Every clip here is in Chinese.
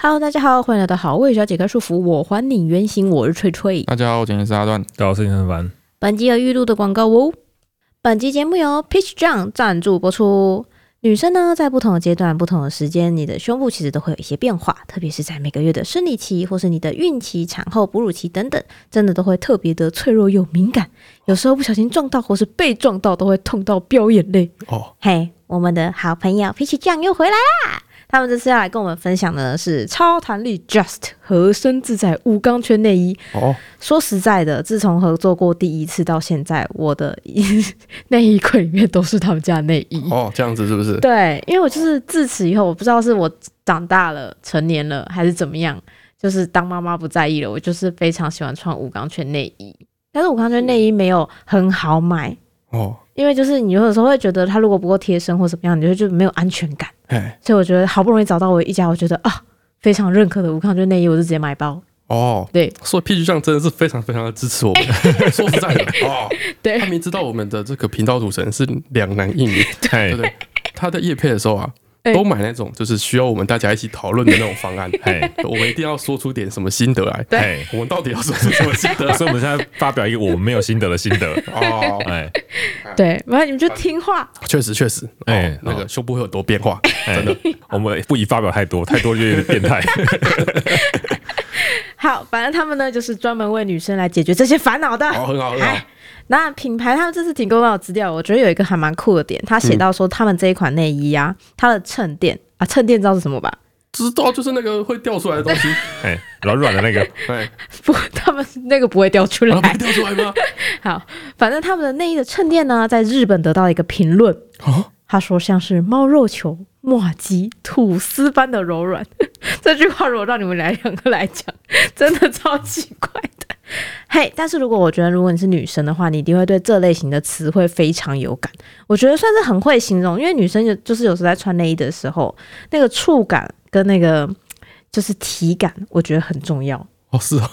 Hello，大家好，欢迎来到好味小姐开束缚，我还你原形，我是翠翠。大家好，我今天是阿段，大家好，我是陈凡。本集有预录的广告哦。本集节目由 Peach Jam 赞助播出。女生呢，在不同的阶段、不同的时间，你的胸部其实都会有一些变化，特别是在每个月的生理期，或是你的孕期、产后、哺乳期等等，真的都会特别的脆弱又敏感。有时候不小心撞到，或是被撞到，都会痛到飙眼泪。哦，嘿，我们的好朋友 Peach John 又回来啦！他们这次要来跟我们分享的是超弹力 Just 合身自在无钢圈内衣。哦，说实在的，自从合作过第一次到现在，我的 内衣柜里面都是他们家的内衣。哦，这样子是不是？对，因为我就是自此以后，我不知道是我长大了、成年了，还是怎么样，就是当妈妈不在意了，我就是非常喜欢穿无钢圈内衣。但是无钢圈内衣没有很好买。哦。因为就是你有的时候会觉得它如果不够贴身或怎么样，你就就没有安全感。哎，所以我觉得好不容易找到我一家，我觉得啊非常认可的无抗菌内衣，我就直接买包。哦，对，所以 Peach 酱真的是非常非常的支持我们。说实在的，哦，对，他明知道我们的这个频道组成是两男一女，对不对？他在夜配的时候啊。都买那种就是需要我们大家一起讨论的那种方案，哎，我们一定要说出点什么心得来，对，我们到底要说出什么心得？所以我们现在发表一个我们没有心得的心得。哦，哎，对，然后你们就听话，确实确实，哎，那个胸部会有多变化，真的，我们不宜发表太多，太多就有点变态。好，反正他们呢就是专门为女生来解决这些烦恼的，好，很好，很好。那品牌他们这次提供到的资料，我觉得有一个还蛮酷的点，他写到说他们这一款内衣啊，它的衬垫啊，衬垫知道是什么吧？知道，就是那个会掉出来的东西，哎，软软的那个，哎，不，他们那个不会掉出来，不会掉出来吗？好，反正他们的内衣的衬垫呢，在日本得到一个评论，他说像是猫肉球、麻糬、吐司般的柔软。这句话如果让你们来两个来讲，真的超奇怪的。嘿但是如果我觉得，如果你是女生的话，你一定会对这类型的词汇非常有感。我觉得算是很会形容，因为女生就就是有时候在穿内衣的时候，那个触感跟那个就是体感，我觉得很重要。哦，是啊。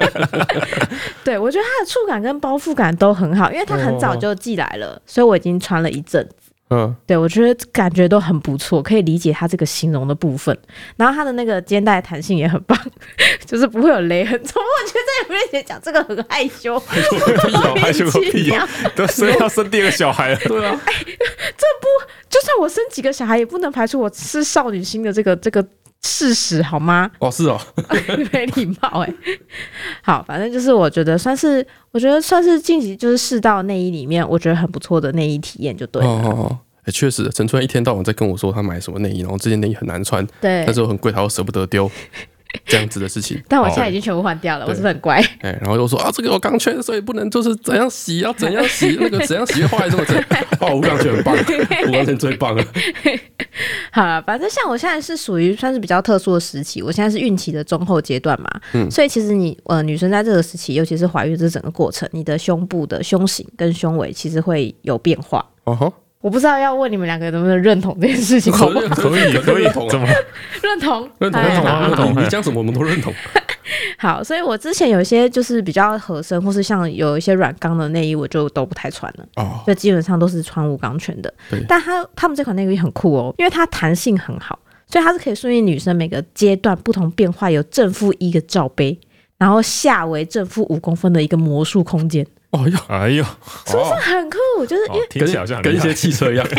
对，我觉得它的触感跟包覆感都很好，因为它很早就寄来了，哦、所以我已经穿了一阵子。嗯，对，我觉得感觉都很不错，可以理解它这个形容的部分。然后它的那个肩带弹性也很棒，就是不会有勒痕。怎么我觉得在你面前讲这个很害羞，害羞个屁哦，害羞个屁哦，都生要生第二个小孩了，对啊。哎，这不就算我生几个小孩，也不能排除我是少女心的这个这个事实，好吗？哦，是哦，没礼貌哎。好，反正就是我觉得算是，我觉得算是晋级就是试到内衣里面，我觉得很不错的内衣体验，就对了。哦哦哦。哎，确实，陈川一天到晚在跟我说他买什么内衣，然后这件内衣很难穿，对，但是我很贵，他又舍不得丢，这样子的事情。但我现在已经全部换掉了，我是不是很乖？哎，然后又说啊，这个有钢圈，所以不能就是怎样洗，要怎样洗，那个怎样洗会坏，这么整。哦，无钢圈很棒，无钢圈最棒了。好了，反正像我现在是属于算是比较特殊的时期，我现在是孕期的中后阶段嘛，嗯，所以其实你呃女生在这个时期，尤其是怀孕这整个过程，你的胸部的胸型跟胸围其实会有变化。哦吼。我不知道要问你们两个能不能认同这件事情，可以可以 可以，怎么认同？认同认同认同，你讲什么我们都认同。好，所以我之前有一些就是比较合身，或是像有一些软钢的内衣，我就都不太穿了。哦，就基本上都是穿无钢圈的。对，但它他们这款内衣很酷哦，因为它弹性很好，所以它是可以顺应女生每个阶段不同变化，有正负一个罩杯，然后下围正负五公分的一个魔术空间。哦哟，哎呦，是不是很酷？就是因为听起来好像跟一些汽车一样。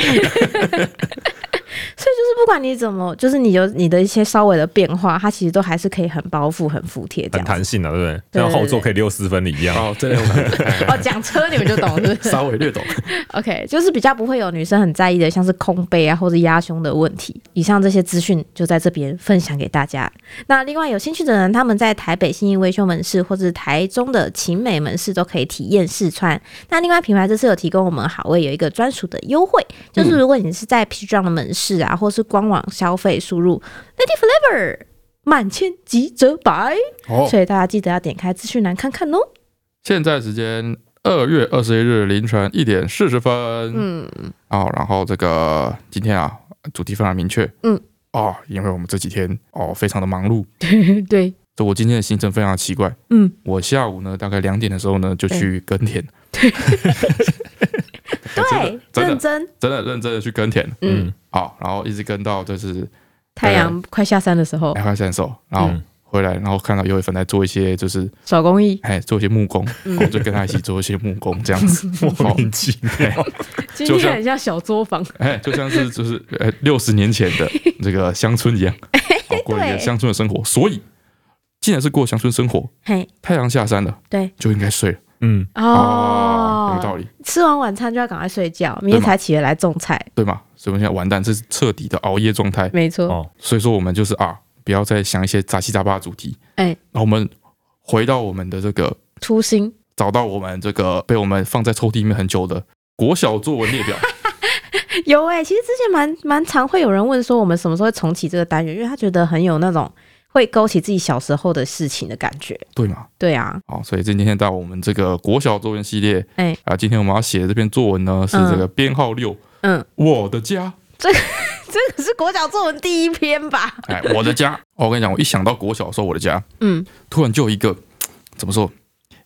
所以就是不管你怎么，就是你有你的一些稍微的变化，它其实都还是可以很包覆、很服帖、很弹性的，对不对？像后座可以六四分离一样。哦，这样。哦，讲车你们就懂，是不是？稍微略懂。OK，就是比较不会有女生很在意的，像是空杯啊或者压胸的问题。以上这些资讯就在这边分享给大家。那另外有兴趣的人，他们在台北信义维修门市或者台中的勤美门市都可以体验试穿。那另外品牌这次有提供我们好味有一个专属的优惠，就是如果你是在 Peach Jam 的门市啊，或是官网消费输入 Lady Flavor 满千即折百，哦、所以大家记得要点开资讯栏看看哦。现在时间二月二十一日凌晨一点四十分，嗯，哦，然后这个今天啊主题非常明确，嗯，哦，因为我们这几天哦非常的忙碌，对 对，就我今天的行程非常奇怪，嗯，我下午呢大概两点的时候呢就去耕田。对。对，认真。真的认真的去耕田，嗯，好，然后一直跟到就是太阳快下山的时候，快下山的时候，然后回来，然后看到有一份在做一些就是手工艺，哎，做一些木工，我就跟他一起做一些木工，这样子，莫名其妙，今天很像小作坊，哎，就像是就是呃六十年前的这个乡村一样，过一个乡村的生活。所以，既然是过乡村生活，嘿，太阳下山了，对，就应该睡了。嗯哦，有道理。吃完晚餐就要赶快睡觉，明天才起得来种菜，对吗？所以我们现在完蛋，这是彻底的熬夜状态。没错。所以说我们就是啊，不要再想一些杂七杂八的主题。哎，然后我们回到我们的这个初心，找到我们这个被我们放在抽屉里面很久的国小作文列表。有哎，其实之前蛮蛮常会有人问说，我们什么时候会重启这个单元，因为他觉得很有那种。会勾起自己小时候的事情的感觉，对吗？对啊，好，所以今天到我们这个国小作文系列，哎啊，今天我们要写的这篇作文呢是这个编号六，嗯，我的家，这 这个是国小作文第一篇吧？哎，我的家，我跟你讲，我一想到国小的时候，我的家，嗯，突然就有一个怎么说，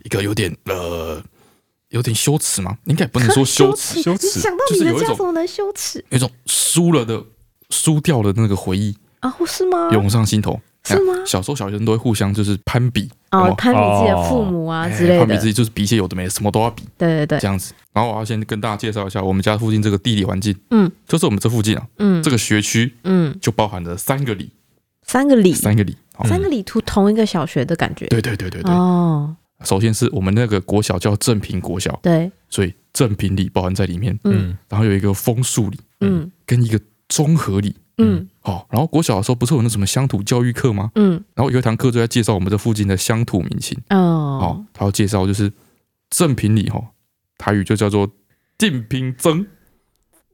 一个有点呃，有点羞耻吗？应该不能说 羞耻，羞耻，想到你的家怎么能羞耻？有一种输了的、输掉的那个回忆啊，是吗？涌上心头。是吗？小时候小学生都会互相就是攀比哦，攀比自己的父母啊之类的，攀比自己就是比一些有的没的，什么都要比。对对对，这样子。然后我要先跟大家介绍一下我们家附近这个地理环境。嗯，就是我们这附近啊，嗯，这个学区，嗯，就包含了三个里，三个里，三个里，三个里图同一个小学的感觉。对对对对对。哦，首先是我们那个国小叫正平国小，对，所以正平里包含在里面。嗯，然后有一个枫树里，嗯，跟一个综合里。嗯，好，然后国小的时候不是有那什么乡土教育课吗？嗯，然后有一堂课就在介绍我们这附近的乡土民情。哦，好，他要介绍就是正平里哈，台语就叫做定平曾，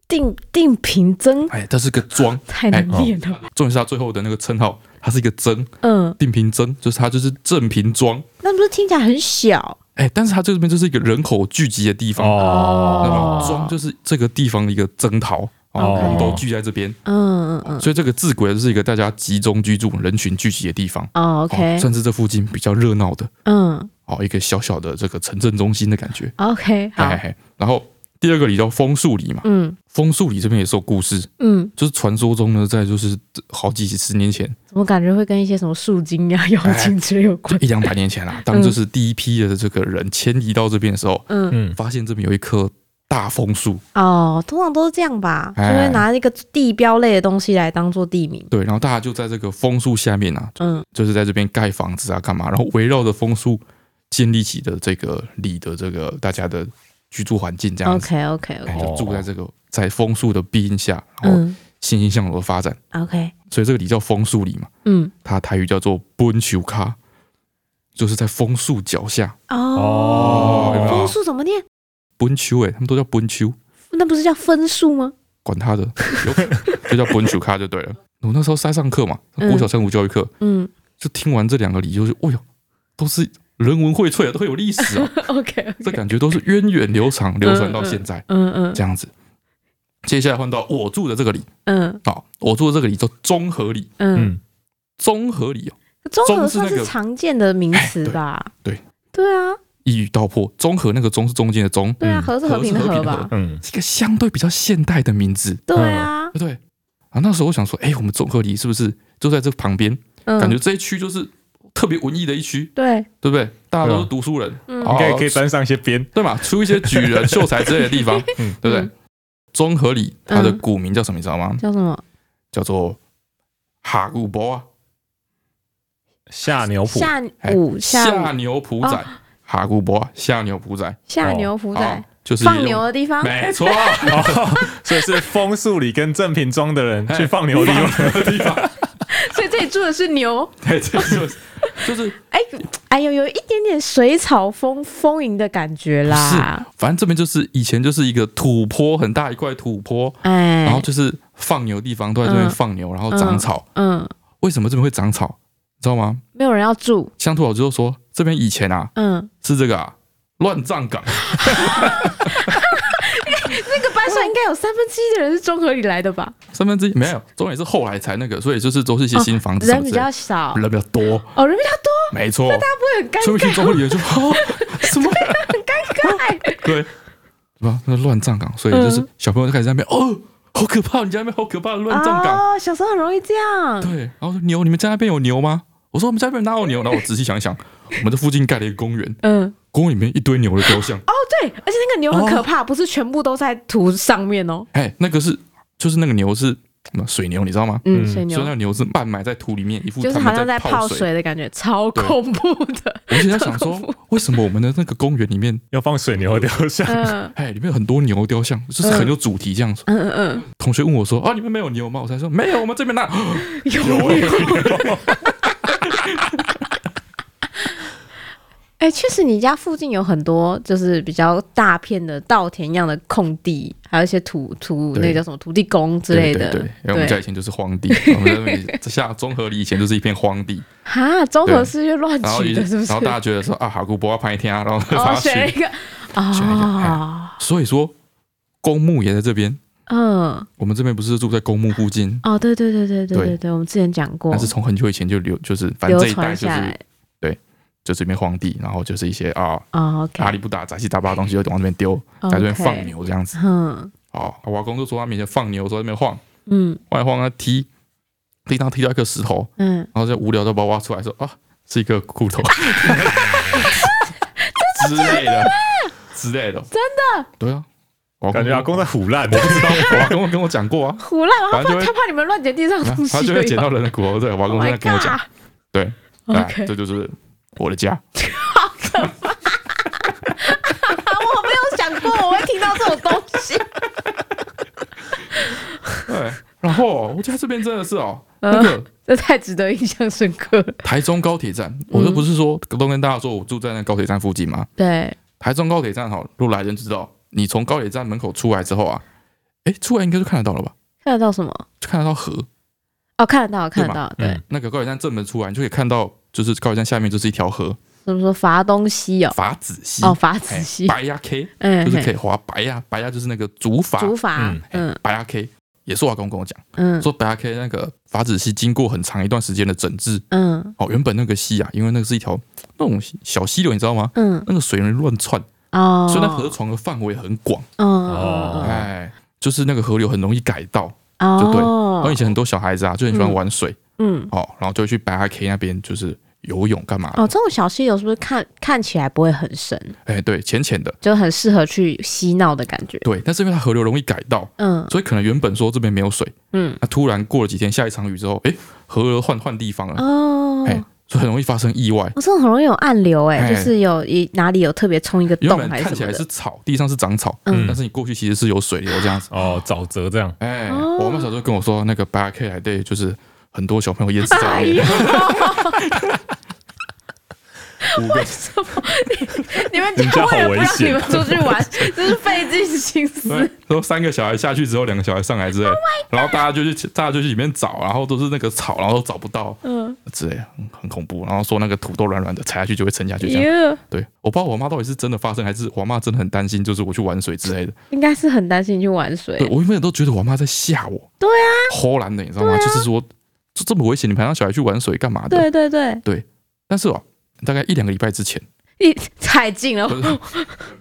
定定平曾，哎，它是个庄，太难念了。重点是他最后的那个称号，它是一个曾，嗯，定平曾就是它就是正平庄，那不是听起来很小？哎，但是它这边就是一个人口聚集的地方。哦，那么庄就是这个地方的一个征讨。哦，我们都聚在这边，嗯嗯嗯，所以这个字轨就是一个大家集中居住、人群聚集的地方。哦，OK，算是这附近比较热闹的，嗯，哦，一个小小的这个城镇中心的感觉。OK，好。然后第二个里叫枫树里嘛，嗯，枫树里这边也是有故事，嗯，就是传说中呢，在就是好几十年前，怎么感觉会跟一些什么树精呀、妖精之类有关？一两百年前啦，当就是第一批的这个人迁移到这边的时候，嗯嗯，发现这边有一棵。大枫树哦，通常都是这样吧，就会拿一个地标类的东西来当做地名。对，然后大家就在这个枫树下面啊，嗯，就是在这边盖房子啊，干嘛？然后围绕着枫树建立起的这个里的这个大家的居住环境，这样子。OK OK OK，就住在这个在枫树的庇荫下，然后欣欣向荣的发展。OK，所以这个里叫枫树里嘛，嗯，它台语叫做本丘卡，就是在枫树脚下。哦，枫树怎么念？分丘哎，他们都叫分丘，那不是叫分数吗？管他的，就叫分丘卡就对了。我那时候在上课嘛，国小生物教育课，嗯，就听完这两个理由，就哦哟，都是人文荟萃啊，都很有历史啊。OK，这感觉都是源远流长，流传到现在。嗯嗯，这样子。接下来换到我住的这个里，嗯，好，我住的这个里叫综合里，嗯，综合里哦，综合算是常见的名词吧？对，对啊。一语道破，综合那个“中”是中间的“中”，对啊，和是和平的“和”吧？嗯，是一个相对比较现代的名字。对啊，对对啊。那时候我想说，哎，我们综合里是不是就在这旁边？感觉这一区就是特别文艺的一区，对对不对？大家都是读书人，应该可以沾上一些边，对嘛？出一些举人、秀才之类的地方，对不对？综合里它的古名叫什么？你知道吗？叫什么？叫做哈古波啊，下牛埔，下五下牛埔仔。哈古波下牛埔仔，下牛埔仔就是放牛的地方，没错，所以是枫树里跟正平庄的人 去放牛的地方，所以这里住的是牛，对，就是就是，哎哎呦，有一点点水草丰丰盈的感觉啦。是，反正这边就是以前就是一个土坡，很大一块土坡，哎，然后就是放牛的地方都在这边放牛，然后长草。嗯，为什么这边会长草？知道吗？没有人要住。乡土老师就说，这边以前啊，嗯，是这个啊，乱葬岗。那个班上应该有三分之一的人是综合里来的吧？三分之一没有，综合里是后来才那个，所以就是都是一些新房子，人比较少，人比较多。哦，人比较多，没错。那大家不会很尴尬？所以去综合里就哦，什么 很尴尬？对，什么那乱葬岗，所以就是小朋友就开始在那边哦。好可怕，你家那边好可怕的乱葬岗。哦，小时候很容易这样。对，然后说牛，你们家那边有牛吗？我说我们家那边哪有牛？然后我仔细想一想，我们这附近盖了一个公园，嗯，公园里面一堆牛的雕像。哦，对，而且那个牛很可怕，不是全部都在土上面哦。哎，那个是，就是那个牛是。什么水牛，你知道吗？嗯，水牛，所以那个牛是半埋在土里面，一副就是好像在泡水的感觉，超恐怖的。我现在想说，为什么我们的那个公园里面要放水牛雕像？哎，里面有很多牛雕像，就是很有主题这样子。嗯嗯嗯。同学问我说：“啊，你们没有牛吗？”我才说：“没有，我们这边那有牛？” 哎，确实，你家附近有很多就是比较大片的稻田一样的空地，还有一些土土，那个叫什么土地公之类的。对，因为我们家以前就是荒地，我们那边下中和里以前就是一片荒地。哈，中和是又乱取的，是不是？然后大家觉得说啊，好姑不要拍一天啊，然后把它选一个啊。所以说，公墓也在这边。嗯，我们这边不是住在公墓附近？哦，对对对对对对对，我们之前讲过。但是从很久以前就留，就是反正这一代就是。就这边荒地，然后就是一些啊，阿里不打杂七杂八的东西就往这边丢，在这边放牛这样子。嗯，哦，我阿公就说他面前放牛，说在那边晃，嗯，晃一晃啊踢，地上踢到一颗石头，嗯，然后就无聊就把我挖出来说啊，是一个骨头，之类的，之类的，真的，对啊，我感觉阿公在腐烂，我不知道，我阿公跟我讲过啊，腐烂，他怕他怕你们乱捡地上东西，他就会捡到人的骨头，对，我阿公在跟我讲，对，OK，这就是。我的家，好可怕！我没有想过我会听到这种东西。对，然后我家这边真的是哦，那个这太值得印象深刻了。台中高铁站，我都不是说都跟大家说我住在那高铁站附近吗？对，台中高铁站哈，如果来人知道，你从高铁站门口出来之后啊，哎，出来应该就看得到了吧？看得到什么？就看得到河。哦，看得到，看得到，对。那个高铁站正门出来，你就可以看到。就是高铁站下面就是一条河，怎么说？法东西哦，法子溪。哦，法子溪，白鸭 K，嗯，就是可以划白鸭，白鸭就是那个竹筏，竹筏，嗯，白鸭 K 也是我阿公跟我讲，嗯，说白鸭 K 那个法子溪经过很长一段时间的整治，嗯，哦，原本那个溪啊，因为那个是一条 那种小溪流，你知道吗？嗯，那个水容易乱窜，哦，所以那河床的范围很广，哦，哎，就是那个河流很容易改道，哦，就对，我以前很多小孩子啊就很喜欢玩水。嗯，哦，然后就去白阿 K 那边，就是游泳干嘛？哦，这种小溪流是不是看看起来不会很深？哎，对，浅浅的，就很适合去嬉闹的感觉。对，但是因为它河流容易改道，嗯，所以可能原本说这边没有水，嗯，那突然过了几天下一场雨之后，哎，河流换换地方了，哦，哎，所以很容易发生意外。哦，这种很容易有暗流，哎，就是有一哪里有特别冲一个洞，还是看起来是草，地上是长草，嗯，但是你过去其实是有水流这样子，哦，沼泽这样。哎，我妈小时候跟我说，那个白阿 K 来对，就是。很多小朋友淹死在里面。为什么你你们家为了不让你们出去玩，真是费尽心思。说三个小孩下去之后，两个小孩上来之类，然后大家就去，大家就去里面找，然后都是那个草，然后都找不到，嗯，之类，很恐怖。然后说那个土豆软软的，踩下去就会沉下去。这样，对，我不知道我妈到底是真的发生，还是我妈真的很担心，就是我去玩水之类的。应该是很担心去玩水。对，我原本都觉得我妈在吓我。对啊，忽然的，你知道吗？就是说。就这么危险，你还让小孩去玩水干嘛的？对对对。对，但是哦，大概一两个礼拜之前，一 踩进了，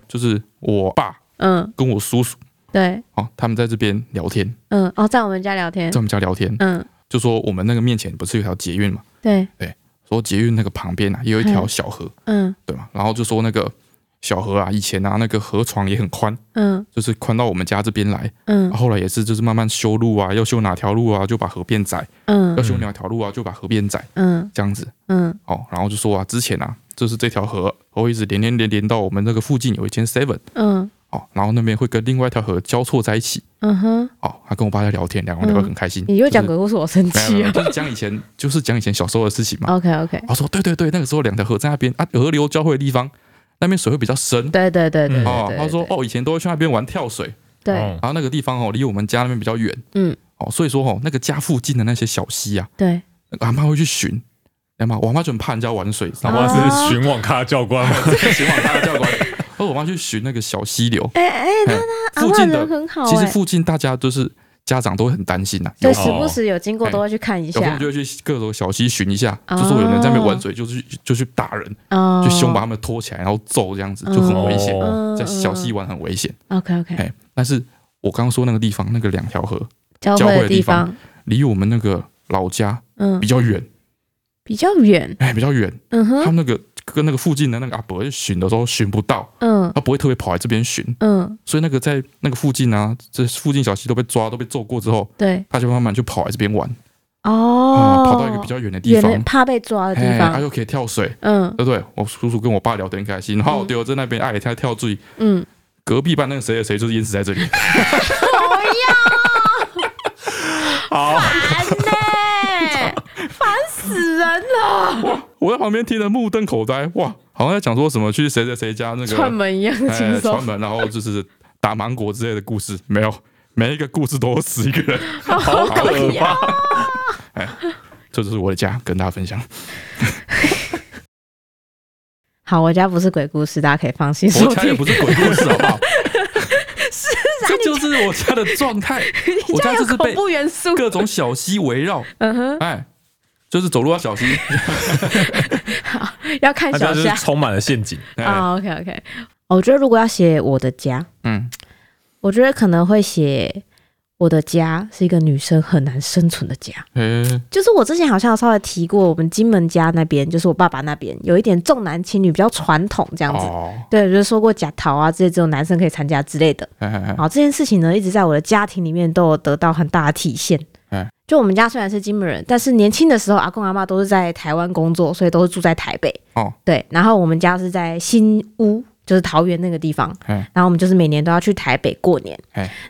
就是我爸，嗯，跟我叔叔，对，哦，他们在这边聊天，嗯，哦，在我们家聊天，在我们家聊天，嗯，就说我们那个面前不是有条捷运嘛，对对，说捷运那个旁边啊，也有一条小河，嗯，对嘛，然后就说那个。小河啊，以前啊，那个河床也很宽，嗯，就是宽到我们家这边来，嗯，后来也是就是慢慢修路啊，要修哪条路啊，就把河变窄，嗯，要修哪条路啊，就把河变窄，嗯，这样子，嗯，哦，然后就说啊，之前啊，就是这条河会一直连连连连到我们那个附近有一间 Seven，嗯，哦，然后那边会跟另外一条河交错在一起，嗯哼，哦，他跟我爸在聊天，两个人聊得很开心。你又讲鬼故事，我生气啊！就是讲以前，就是讲以前小时候的事情嘛。OK OK，我说对对对，那个时候两条河在那边啊，河流交汇的地方。那边水会比较深，对对对对。哦，他说哦，以前都会去那边玩跳水，对。然后那个地方哦，离我们家那边比较远，嗯。哦，所以说哦，那个家附近的那些小溪啊，对，阿妈会去寻，知道吗？我妈就很怕人家玩水，阿妈是寻网咖教官吗？寻网咖教官。然 后我妈去寻那个小溪流，哎哎，那那附近的很好，其实附近大家都是。家长都会很担心呐，对，时不时有经过都会去看一下，有时候就会去各种小溪寻一下，就说有人在那边玩水，就去就去打人，就凶把他们拖起来，然后揍这样子，就很危险，在小溪玩很危险。OK OK，但是我刚刚说那个地方，那个两条河交汇的地方，离我们那个老家嗯。比较远，比较远，哎，比较远。嗯哼，他们那个跟那个附近的那个阿伯寻的时候寻不到，嗯，他不会特别跑来这边寻，嗯，所以那个在那个附近啊，这附近小溪都被抓，都被揍过之后，对，他就慢慢就跑来这边玩，哦，跑到一个比较远的地方，怕被抓的地方，他又可以跳水，嗯，对不对？我叔叔跟我爸聊得很开心，然后我在那边爱跳跳水，嗯，隔壁班那个谁谁谁就是淹死在这里，我要，好。烦呢，烦死人了！哇，我在旁边听得目瞪口呆，哇，好像在讲说什么去谁谁谁家那个串门一样轻松，串门，然后就是打芒果之类的故事，没有，每一个故事都死一个人，好可怕。哎，这就是我的家，跟大家分享。好，我家不是鬼故事，大家可以放心。我家也不是鬼故事，好不好？是啊，这就是我家的状态。我家就是被各种小溪围绕。嗯哼，哎，就是走路要小心。好，要看小虾，充满了陷阱。啊，OK OK。我觉得如果要写我的家，嗯，我觉得可能会写。我的家是一个女生很难生存的家，嗯，就是我之前好像有稍微提过，我们金门家那边，就是我爸爸那边有一点重男轻女，比较传统这样子。哦、对，就是说过假逃啊，这些只有男生可以参加之类的。好，这件事情呢，一直在我的家庭里面都有得到很大的体现。就我们家虽然是金门人，但是年轻的时候，阿公阿妈都是在台湾工作，所以都是住在台北。哦，对，然后我们家是在新屋。就是桃园那个地方，嗯然后我们就是每年都要去台北过年。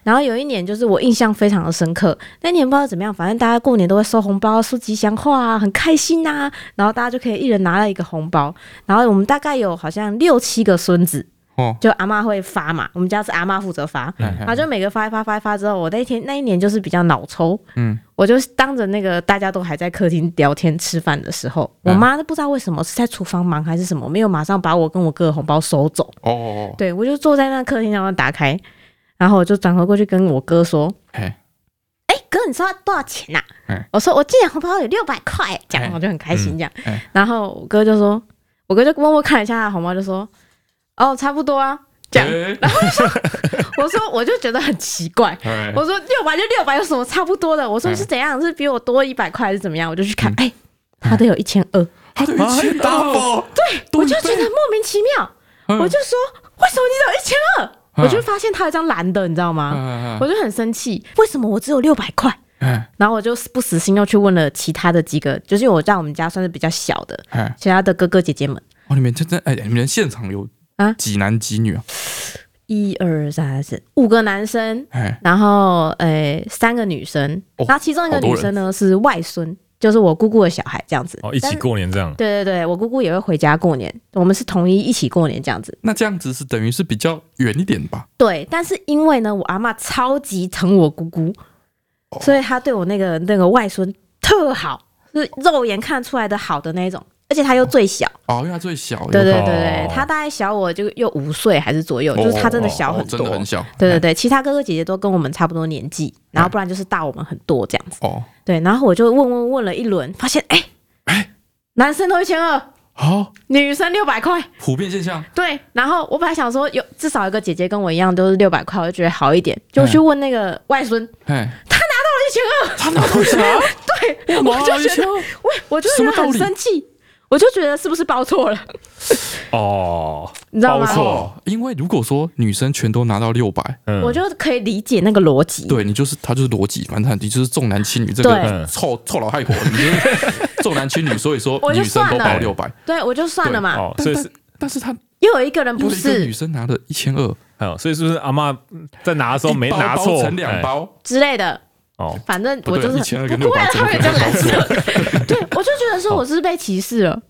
然后有一年，就是我印象非常的深刻。那年不知道怎么样，反正大家过年都会收红包、说吉祥话啊，很开心呐。然后大家就可以一人拿了一个红包。然后我们大概有好像六七个孙子。就阿妈会发嘛，我们家是阿妈负责发，然后就每个发一发发一发之后，我那一天那一年就是比较脑抽，嗯，我就当着那个大家都还在客厅聊天吃饭的时候，我妈都不知道为什么是在厨房忙还是什么，没有马上把我跟我哥的红包收走。哦，对，我就坐在那客厅然后打开，然后我就转头过去跟我哥说，哎，哥，你知道多少钱呐？我说我今年红包有六百块，这样我就很开心这样，然后我哥就说，我哥就默默看了一下他的红包，就说。哦，差不多啊，这样，然后就说，我说，我就觉得很奇怪，我说六百就六百，有什么差不多的？我说是怎样？是比我多一百块还是怎么样？我就去看，哎，他都有一千二，他都有一千二，对，我就觉得莫名其妙，我就说为什么你只有一千二？我就发现他有一张蓝的，你知道吗？我就很生气，为什么我只有六百块？然后我就不死心，又去问了其他的几个，就是因为我在我们家算是比较小的，其他的哥哥姐姐们。哦，你们真的哎，你们现场有。啊，几男几女啊？一二三四五个男生，然后诶、欸、三个女生，然后其中一个女生呢是外孙，就是我姑姑的小孩，这样子哦，一起过年这样。对对对，我姑姑也会回家过年，我们是统一一起过年这样子。那这样子是等于是比较远一点吧？对，但是因为呢，我阿嬷超级疼我姑姑，所以她对我那个那个外孙特好，是肉眼看出来的好的那一种。而且他又最小。哦，因为他最小，对对对对，他大概小我就又五岁还是左右，就是他真的小很多，真的很小。对对对，其他哥哥姐姐都跟我们差不多年纪，然后不然就是大我们很多这样子。哦，对，然后我就问问问了一轮，发现哎哎，男生都一千二，好，女生六百块，普遍现象。对，然后我本来想说有至少一个姐姐跟我一样都是六百块，我就觉得好一点，就去问那个外孙，哎，他拿到了一千二，他拿到一千二，对，我就觉得，我，我就觉得很生气。我就觉得是不是包错了？哦，你知道吗？包错，因为如果说女生全都拿到六百，我就可以理解那个逻辑。对，你就是他就是逻辑，反正你就是重男轻女这个臭臭老太婆，你就是 重男轻女，所以说女生都包六百。对，我就算了嘛。所以是，但是他又有一个人不是女生拿了一千二，所以是不是阿嬷在拿的时候没拿错，成两包之类的？哦，反正我就是一千二跟六百，他会这样子。对，我就觉得说我是被歧视了。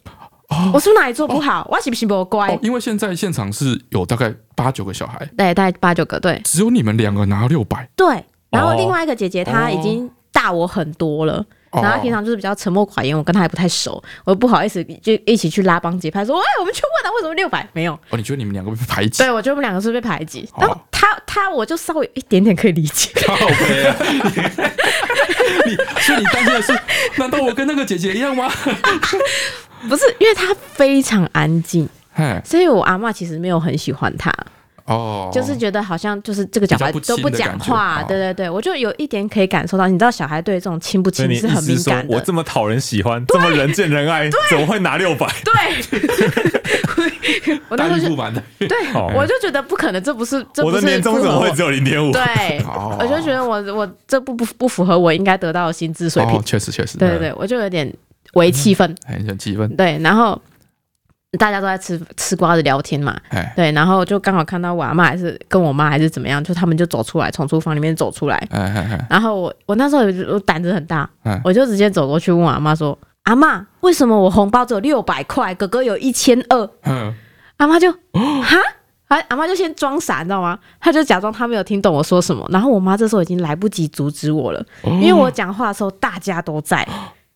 我是不是哪里做不好？我是不是不乖？因为现在现场是有大概八九个小孩，对，大概八九个，对，只有你们两个拿六百。对，然后另外一个姐姐她已经大我很多了，然后她平常就是比较沉默寡言，我跟他也不太熟，我不好意思就一起去拉帮结派，说哎，我们去问他为什么六百没有？哦，你觉得你们两个被排挤？对，我觉得我们两个是被排挤。然后他他我就稍微有一点点可以理解。OK 啊，你所以你担心的是，难道我跟那个姐姐一样吗？不是，因为他非常安静，所以我阿嬷其实没有很喜欢他。哦，就是觉得好像就是这个小孩都不讲话，对对对，我就有一点可以感受到，你知道小孩对这种亲不亲是很敏感的。我这么讨人喜欢，这么人见人爱，怎么会拿六百？对，我那时对，我就觉得不可能，这不是，这不是我的年终怎么会只有零点五？对，我就觉得我我这不不不符合我应该得到的薪资水平，确实确实，对对对，我就有点为气氛，很气氛，对，然后。大家都在吃吃瓜子聊天嘛，对，然后就刚好看到我阿妈还是跟我妈还是怎么样，就他们就走出来，从厨房里面走出来，然后我我那时候我胆子很大，我就直接走过去问我阿妈说：“阿妈，为什么我红包只有六百块，哥哥有一千二？”阿妈就哈，阿阿妈就先装傻，你知道吗？她就假装她没有听懂我说什么，然后我妈这时候已经来不及阻止我了，因为我讲话的时候大家都在，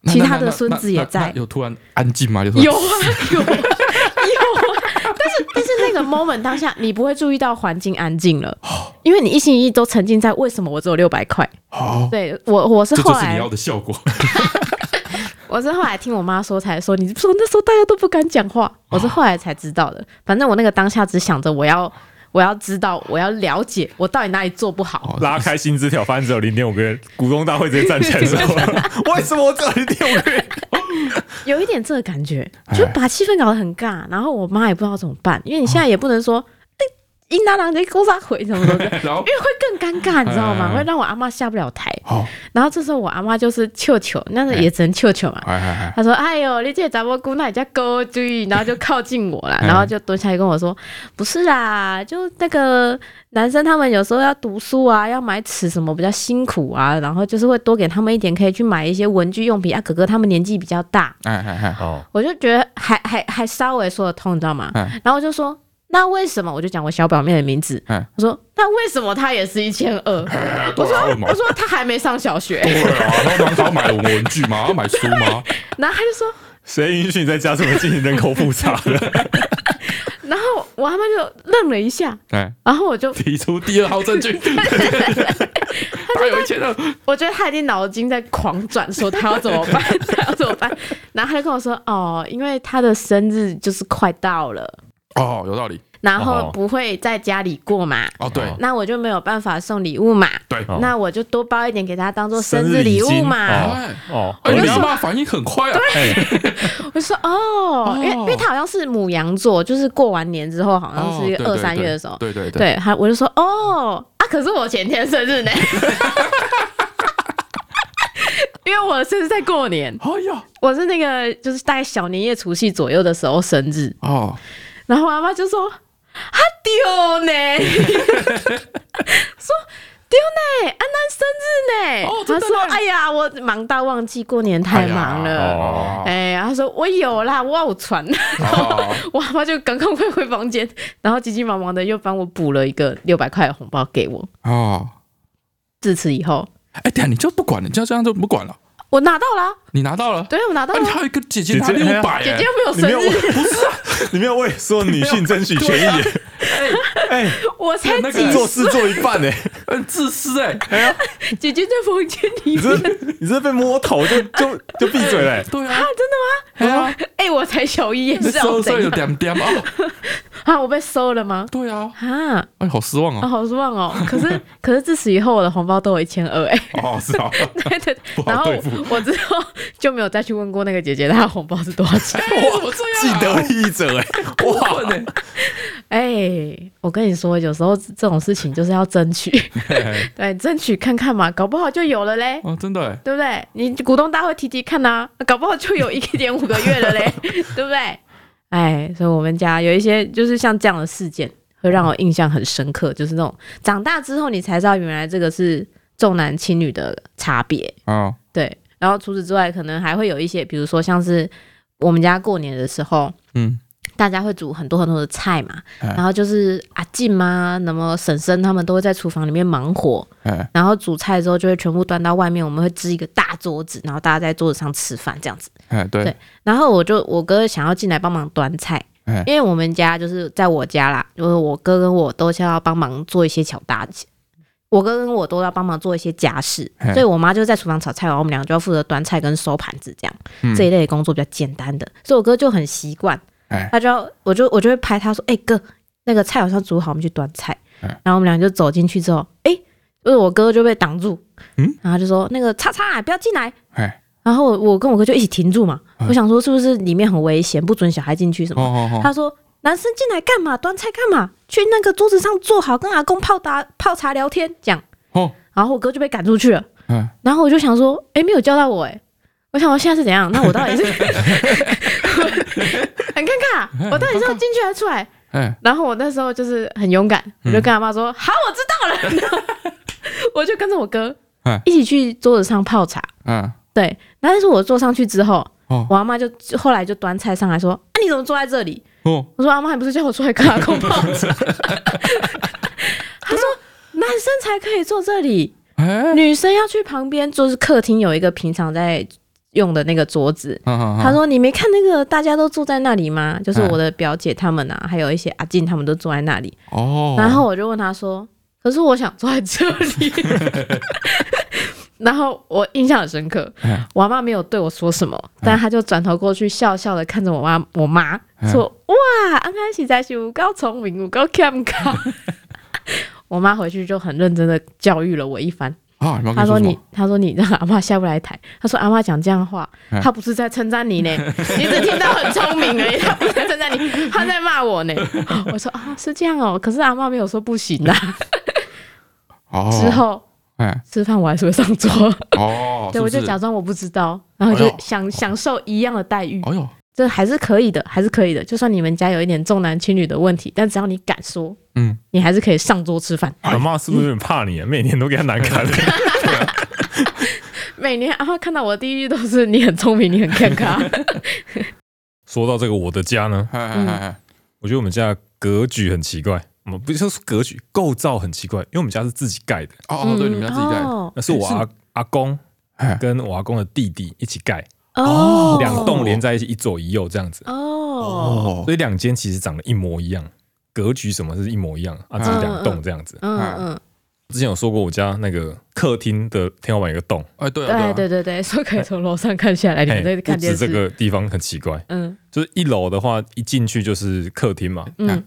其他的孙子也在，有突然安静吗？有啊，有。那个 moment 当下，你不会注意到环境安静了，因为你一心一意都沉浸在为什么我只有六百块。对我我是后来，这就是你要的效果。我是后来听我妈说才说，你说那时候大家都不敢讲话，我是后来才知道的。反正我那个当下只想着我要我要知道我要了解我到底哪里做不好。拉开薪资条，发现只有零点五个月，股东大会直接站起来说：“ 为什么我只有零点五个月？”有一点这个感觉，就把气氛搞得很尬，然后我妈也不知道怎么办，因为你现在也不能说，哎，英达郎你勾啥回什么的，因为会更尴尬，你知道吗？会让我阿妈下不了台。然后这时候我阿妈就是求求，那个也只能求求嘛。他说：“哎呦，你这杂波姑那家勾注意。”然后就靠近我了，然后就蹲下来跟我说：“不是啦，就那个。”男生他们有时候要读书啊，要买尺什么比较辛苦啊，然后就是会多给他们一点，可以去买一些文具用品啊。哥哥他们年纪比较大，哎哎哎，哦，我就觉得还还还稍微说得通，你知道吗？然后我就说，那为什么？我就讲我小表妹的名字，我说那为什么她也是一千二？我说我说她还没上小学，对啊，他当时要买文具吗？要买书吗？然后他就说，谁允许你在家这么进行人口普查的？然后我阿妈就愣了一下，然后我就提出第二号证据，他有一千二，我觉得他已经脑筋在狂转，说他要怎么办，他要怎么办，然后他就跟我说，哦，因为他的生日就是快到了，哦，有道理。然后不会在家里过嘛？哦，对，那我就没有办法送礼物嘛？对，那我就多包一点给他当做生日礼物嘛。哦，你妈妈反应很快啊。对，我就说哦，因为因为他好像是母羊座，就是过完年之后好像是二三月的时候。对对对，他我就说哦啊，可是我前天生日呢，因为我生日在过年。哎呀，我是那个就是大概小年夜除夕左右的时候生日。哦，然后阿妈妈就说。他丢呢，说丢呢，安南生日呢。哦、他说：“哎呀，我忙到忘记过年太忙了。哎呀”哎，他说：“我有啦，我有传。然后 我阿妈就赶快回回房间，然后急急忙忙的又帮我补了一个六百块的红包给我。哦，自此以后，哎，等下你就不管了，你就这样就不管了。我拿到了，你拿到了，对，我拿到了。你还有一个姐姐拿六百，姐姐又没有生日，不是啊，你没有为所有女性争取 权益。哎，我才那个做事做一半哎，很自私哎。哎呀，姐姐在房间里面，你这被摸头就就就闭嘴嘞。对啊，真的吗？哎哎，我才小一也是收收有点点啊。啊，我被收了吗？对啊。啊，哎，好失望啊，好失望哦。可是 可是自此以后，我的红包都有一千二哎。哦，是啊。对对。然后我之后就没有再去问过那个姐姐，她的红包是多少钱？哇，既得利益者哎，哇呢。哎，我跟你说，有时候这种事情就是要争取，对，争取看看嘛，搞不好就有了嘞。哦，真的，对不对？你股东大会提提看呐，搞不好就有一点五个月了嘞，对不对？哎，所以我们家有一些就是像这样的事件，会让我印象很深刻，就是那种长大之后你才知道原来这个是重男轻女的差别。哦，对。然后除此之外，可能还会有一些，比如说像是我们家过年的时候，嗯。大家会煮很多很多的菜嘛，然后就是阿静嘛，那么婶婶他们都会在厨房里面忙活，然后煮菜之后就会全部端到外面，我们会支一个大桌子，然后大家在桌子上吃饭这样子。对，然后我就我哥想要进来帮忙端菜，因为我们家就是在我家啦，就是我哥跟我都想要帮忙做一些小大，我哥跟我都要帮忙做一些家事，所以我妈就在厨房炒菜，然后我们两个就要负责端菜跟收盘子这样，这一类的工作比较简单的，所以我哥就很习惯。他就要我就我就会拍他说：“哎、欸、哥，那个菜好像煮好，我们去端菜。然后我们俩就走进去之后，哎，就是我哥就被挡住，嗯，然后就说那个叉叉不要进来。然后我我跟我哥就一起停住嘛。我想说是不是里面很危险，不准小孩进去什么？他说男生进来干嘛？端菜干嘛？去那个桌子上坐好，跟阿公泡茶泡茶聊天讲。哦，然后我哥就被赶出去了。嗯，然后我就想说，哎，没有叫到我哎。我想我现在是怎样？那我到底是 很尴尬，我到底是要进去还是出来？嗯，然后我那时候就是很勇敢，我就跟阿妈说：“好，我知道了。”我就跟着我哥一起去桌子上泡茶。嗯，对。但是我坐上去之后，我阿妈就后来就端菜上来说：“啊，你怎么坐在这里？”我说：“阿妈还不是叫我出来跟阿公泡茶。” 他说：“男生才可以坐这里，女生要去旁边，就是客厅有一个平常在。”用的那个桌子，他说：“你没看那个大家都坐在那里吗？就是我的表姐他们啊，还有一些阿静他们都坐在那里。”哦，然后我就问他说：“可是我想坐在这里。”然后我印象很深刻，我阿妈没有对我说什么，但她就转头过去笑笑的看着我妈，我妈说：“哇，安安实在是有够聪明，有够健康。”我妈回去就很认真的教育了我一番。啊、他说你，他说你让阿妈下不来台。他说阿妈讲这样的话，他不是在称赞你呢，你只听到很聪明而已，他不是在称赞你，他在骂我呢。我说啊，是这样哦，可是阿妈没有说不行啦。哦、之后，哎，吃饭我还是会上桌。哦，对，是是我就假装我不知道，然后就享、哎、享受一样的待遇。哎呦，这还是可以的，还是可以的。就算你们家有一点重男轻女的问题，但只要你敢说。嗯，你还是可以上桌吃饭。阿妈是不是有点怕你啊？每年都给他难堪。每年阿妈看到我的第一句都是你很聪明，你很健康。说到这个，我的家呢，我觉得我们家格局很奇怪。我们不是说格局构造很奇怪，因为我们家是自己盖的。哦，对，你们家自己盖的，那是我阿阿公跟我阿公的弟弟一起盖。哦，两栋连在一起，一左一右这样子。哦，所以两间其实长得一模一样。格局什么是一模一样啊？只是两栋这样子。嗯嗯。之前有说过，我家那个客厅的天花板有个洞。哎，对对，对对对，说可以从楼上看下来，你们在看电视。这个地方很奇怪。嗯。就是一楼的话，一进去就是客厅嘛。嗯。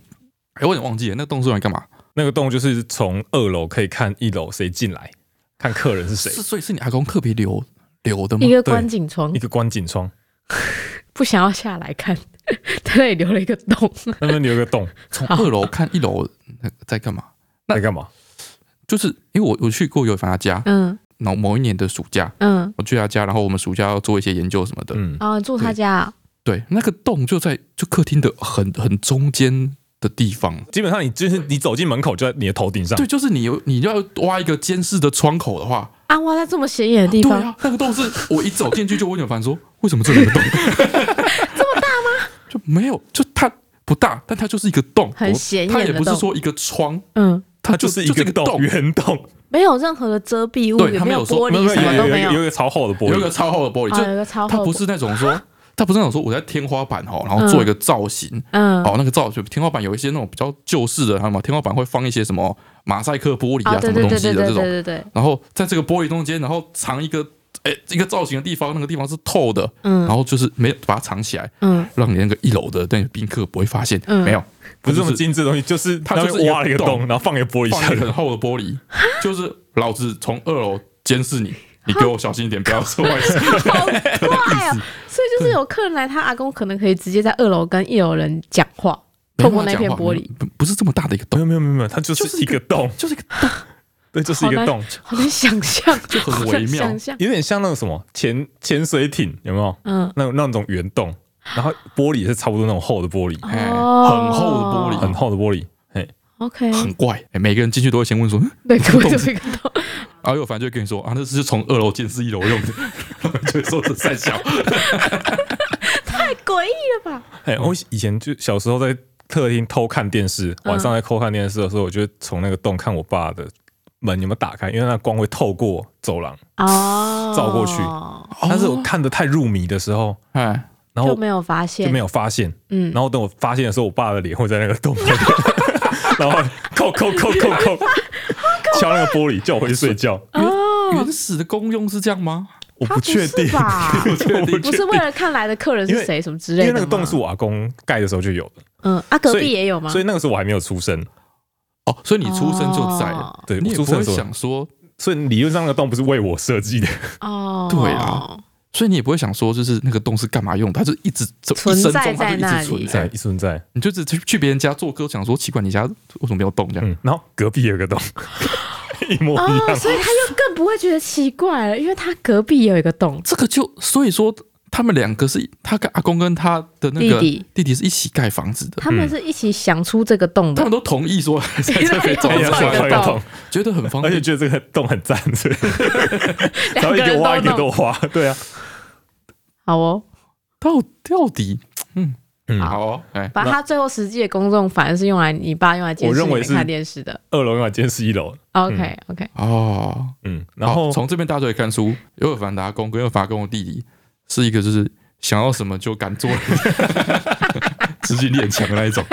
哎，我有点忘记了，那个洞是用来干嘛？那个洞就是从二楼可以看一楼谁进来，看客人是谁。是，所以是你阿公特别留留的吗？一个观景窗，一个观景窗。不想要下来看。他那里留了一个洞，那边留个洞，从二楼看一楼在干嘛？在干嘛？就是因为我我去过尤凡他家，嗯，某某一年的暑假，嗯，我去他家，然后我们暑假要做一些研究什么的，嗯，啊，住他家，对，那个洞就在就客厅的很很中间的地方，基本上你就是你走进门口就在你的头顶上，对，就是你有你要挖一个监视的窗口的话，啊，挖在这么显眼的地方，对啊，那个洞是我一走进去就问尤凡说，为什么这里有个洞？这么大吗？就没有，就它不大，但它就是一个洞，很显眼的。它也不是说一个窗，嗯，它就是一个洞，圆洞，没有任何的遮蔽物，也没有玻璃，什么都没有，有一个超厚的玻璃，有一个超厚的玻璃，就它不是那种说，它不是那种说我在天花板哈，然后做一个造型，嗯，哦，那个造型天花板有一些那种比较旧式的，他们天花板会放一些什么马赛克玻璃啊，什么东西的这种，对对对，然后在这个玻璃中间，然后藏一个。哎，一个造型的地方，那个地方是透的，嗯，然后就是没有把它藏起来，嗯，让你那个一楼的那个宾客不会发现，嗯，没有，不是这么精致的东西，就是他就是挖了一个洞，然后放一个玻璃，放一个很厚的玻璃，就是老子从二楼监视你，你给我小心一点，不要做坏事，好怪 啊！所以就是有客人来，他阿公可能可以直接在二楼跟一楼人讲话，透过那片玻璃，不不是这么大的一个洞，没有没有没有，它就是一个洞，就是一个 洞。对，就是一个洞，好难想象，就很微妙，有点像那个什么潜潜水艇，有没有？嗯，那那种圆洞，然后玻璃也是差不多那种厚的玻璃，很厚的玻璃，很厚的玻璃，嘿，OK，很怪，每个人进去都会先问说，对，就是一个洞，然后有反正就跟你说啊，那是从二楼监视一楼用的，就说是三小，太诡异了吧？哎，我以前就小时候在客厅偷看电视，晚上在偷看电视的时候，我就从那个洞看我爸的。门有没有打开？因为那光会透过走廊哦，照过去。但是我看的太入迷的时候，哎，然后就没有发现，就没有发现。嗯，然后等我发现的时候，我爸的脸会在那个洞里，然后扣扣扣扣扣，敲那个玻璃，叫我回去睡觉。原始的功用是这样吗？我不确定吧？不是为了看来的客人是谁什么之类的。因为那个洞是我阿公盖的时候就有的。嗯，啊，隔壁也有吗？所以那个时候我还没有出生。哦，所以你出生就在。对，你出生想说，所以理论上那个洞不是为我设计的。哦，对啊。所以你也不会想说，就是那个洞是干嘛用？它就一直存在在那里，存在，一存在。你就只去去别人家做客，想说奇怪，你家为什么没有洞这样？然后隔壁有个洞，一模一样，所以他又更不会觉得奇怪了，因为他隔壁也有一个洞。这个就所以说，他们两个是他跟阿公跟他的那个弟弟。弟弟是一起盖房子的，他们是一起想出这个洞的，他们都同意说 在这边找一个洞，觉得很方便，而且觉得这个洞很赞，所以 然后一个挖一个都挖，对啊。好哦，到到底，嗯嗯，好。哦，哎，把他最后实际的公众反而是用来你爸用来监视你看电视的，二楼用来监视一楼。OK OK，哦，嗯，然后从这边大家可以看出，尤尔凡达公跟尤尔凡公的弟弟是一个就是想要什么就敢做，直接练强的那一种，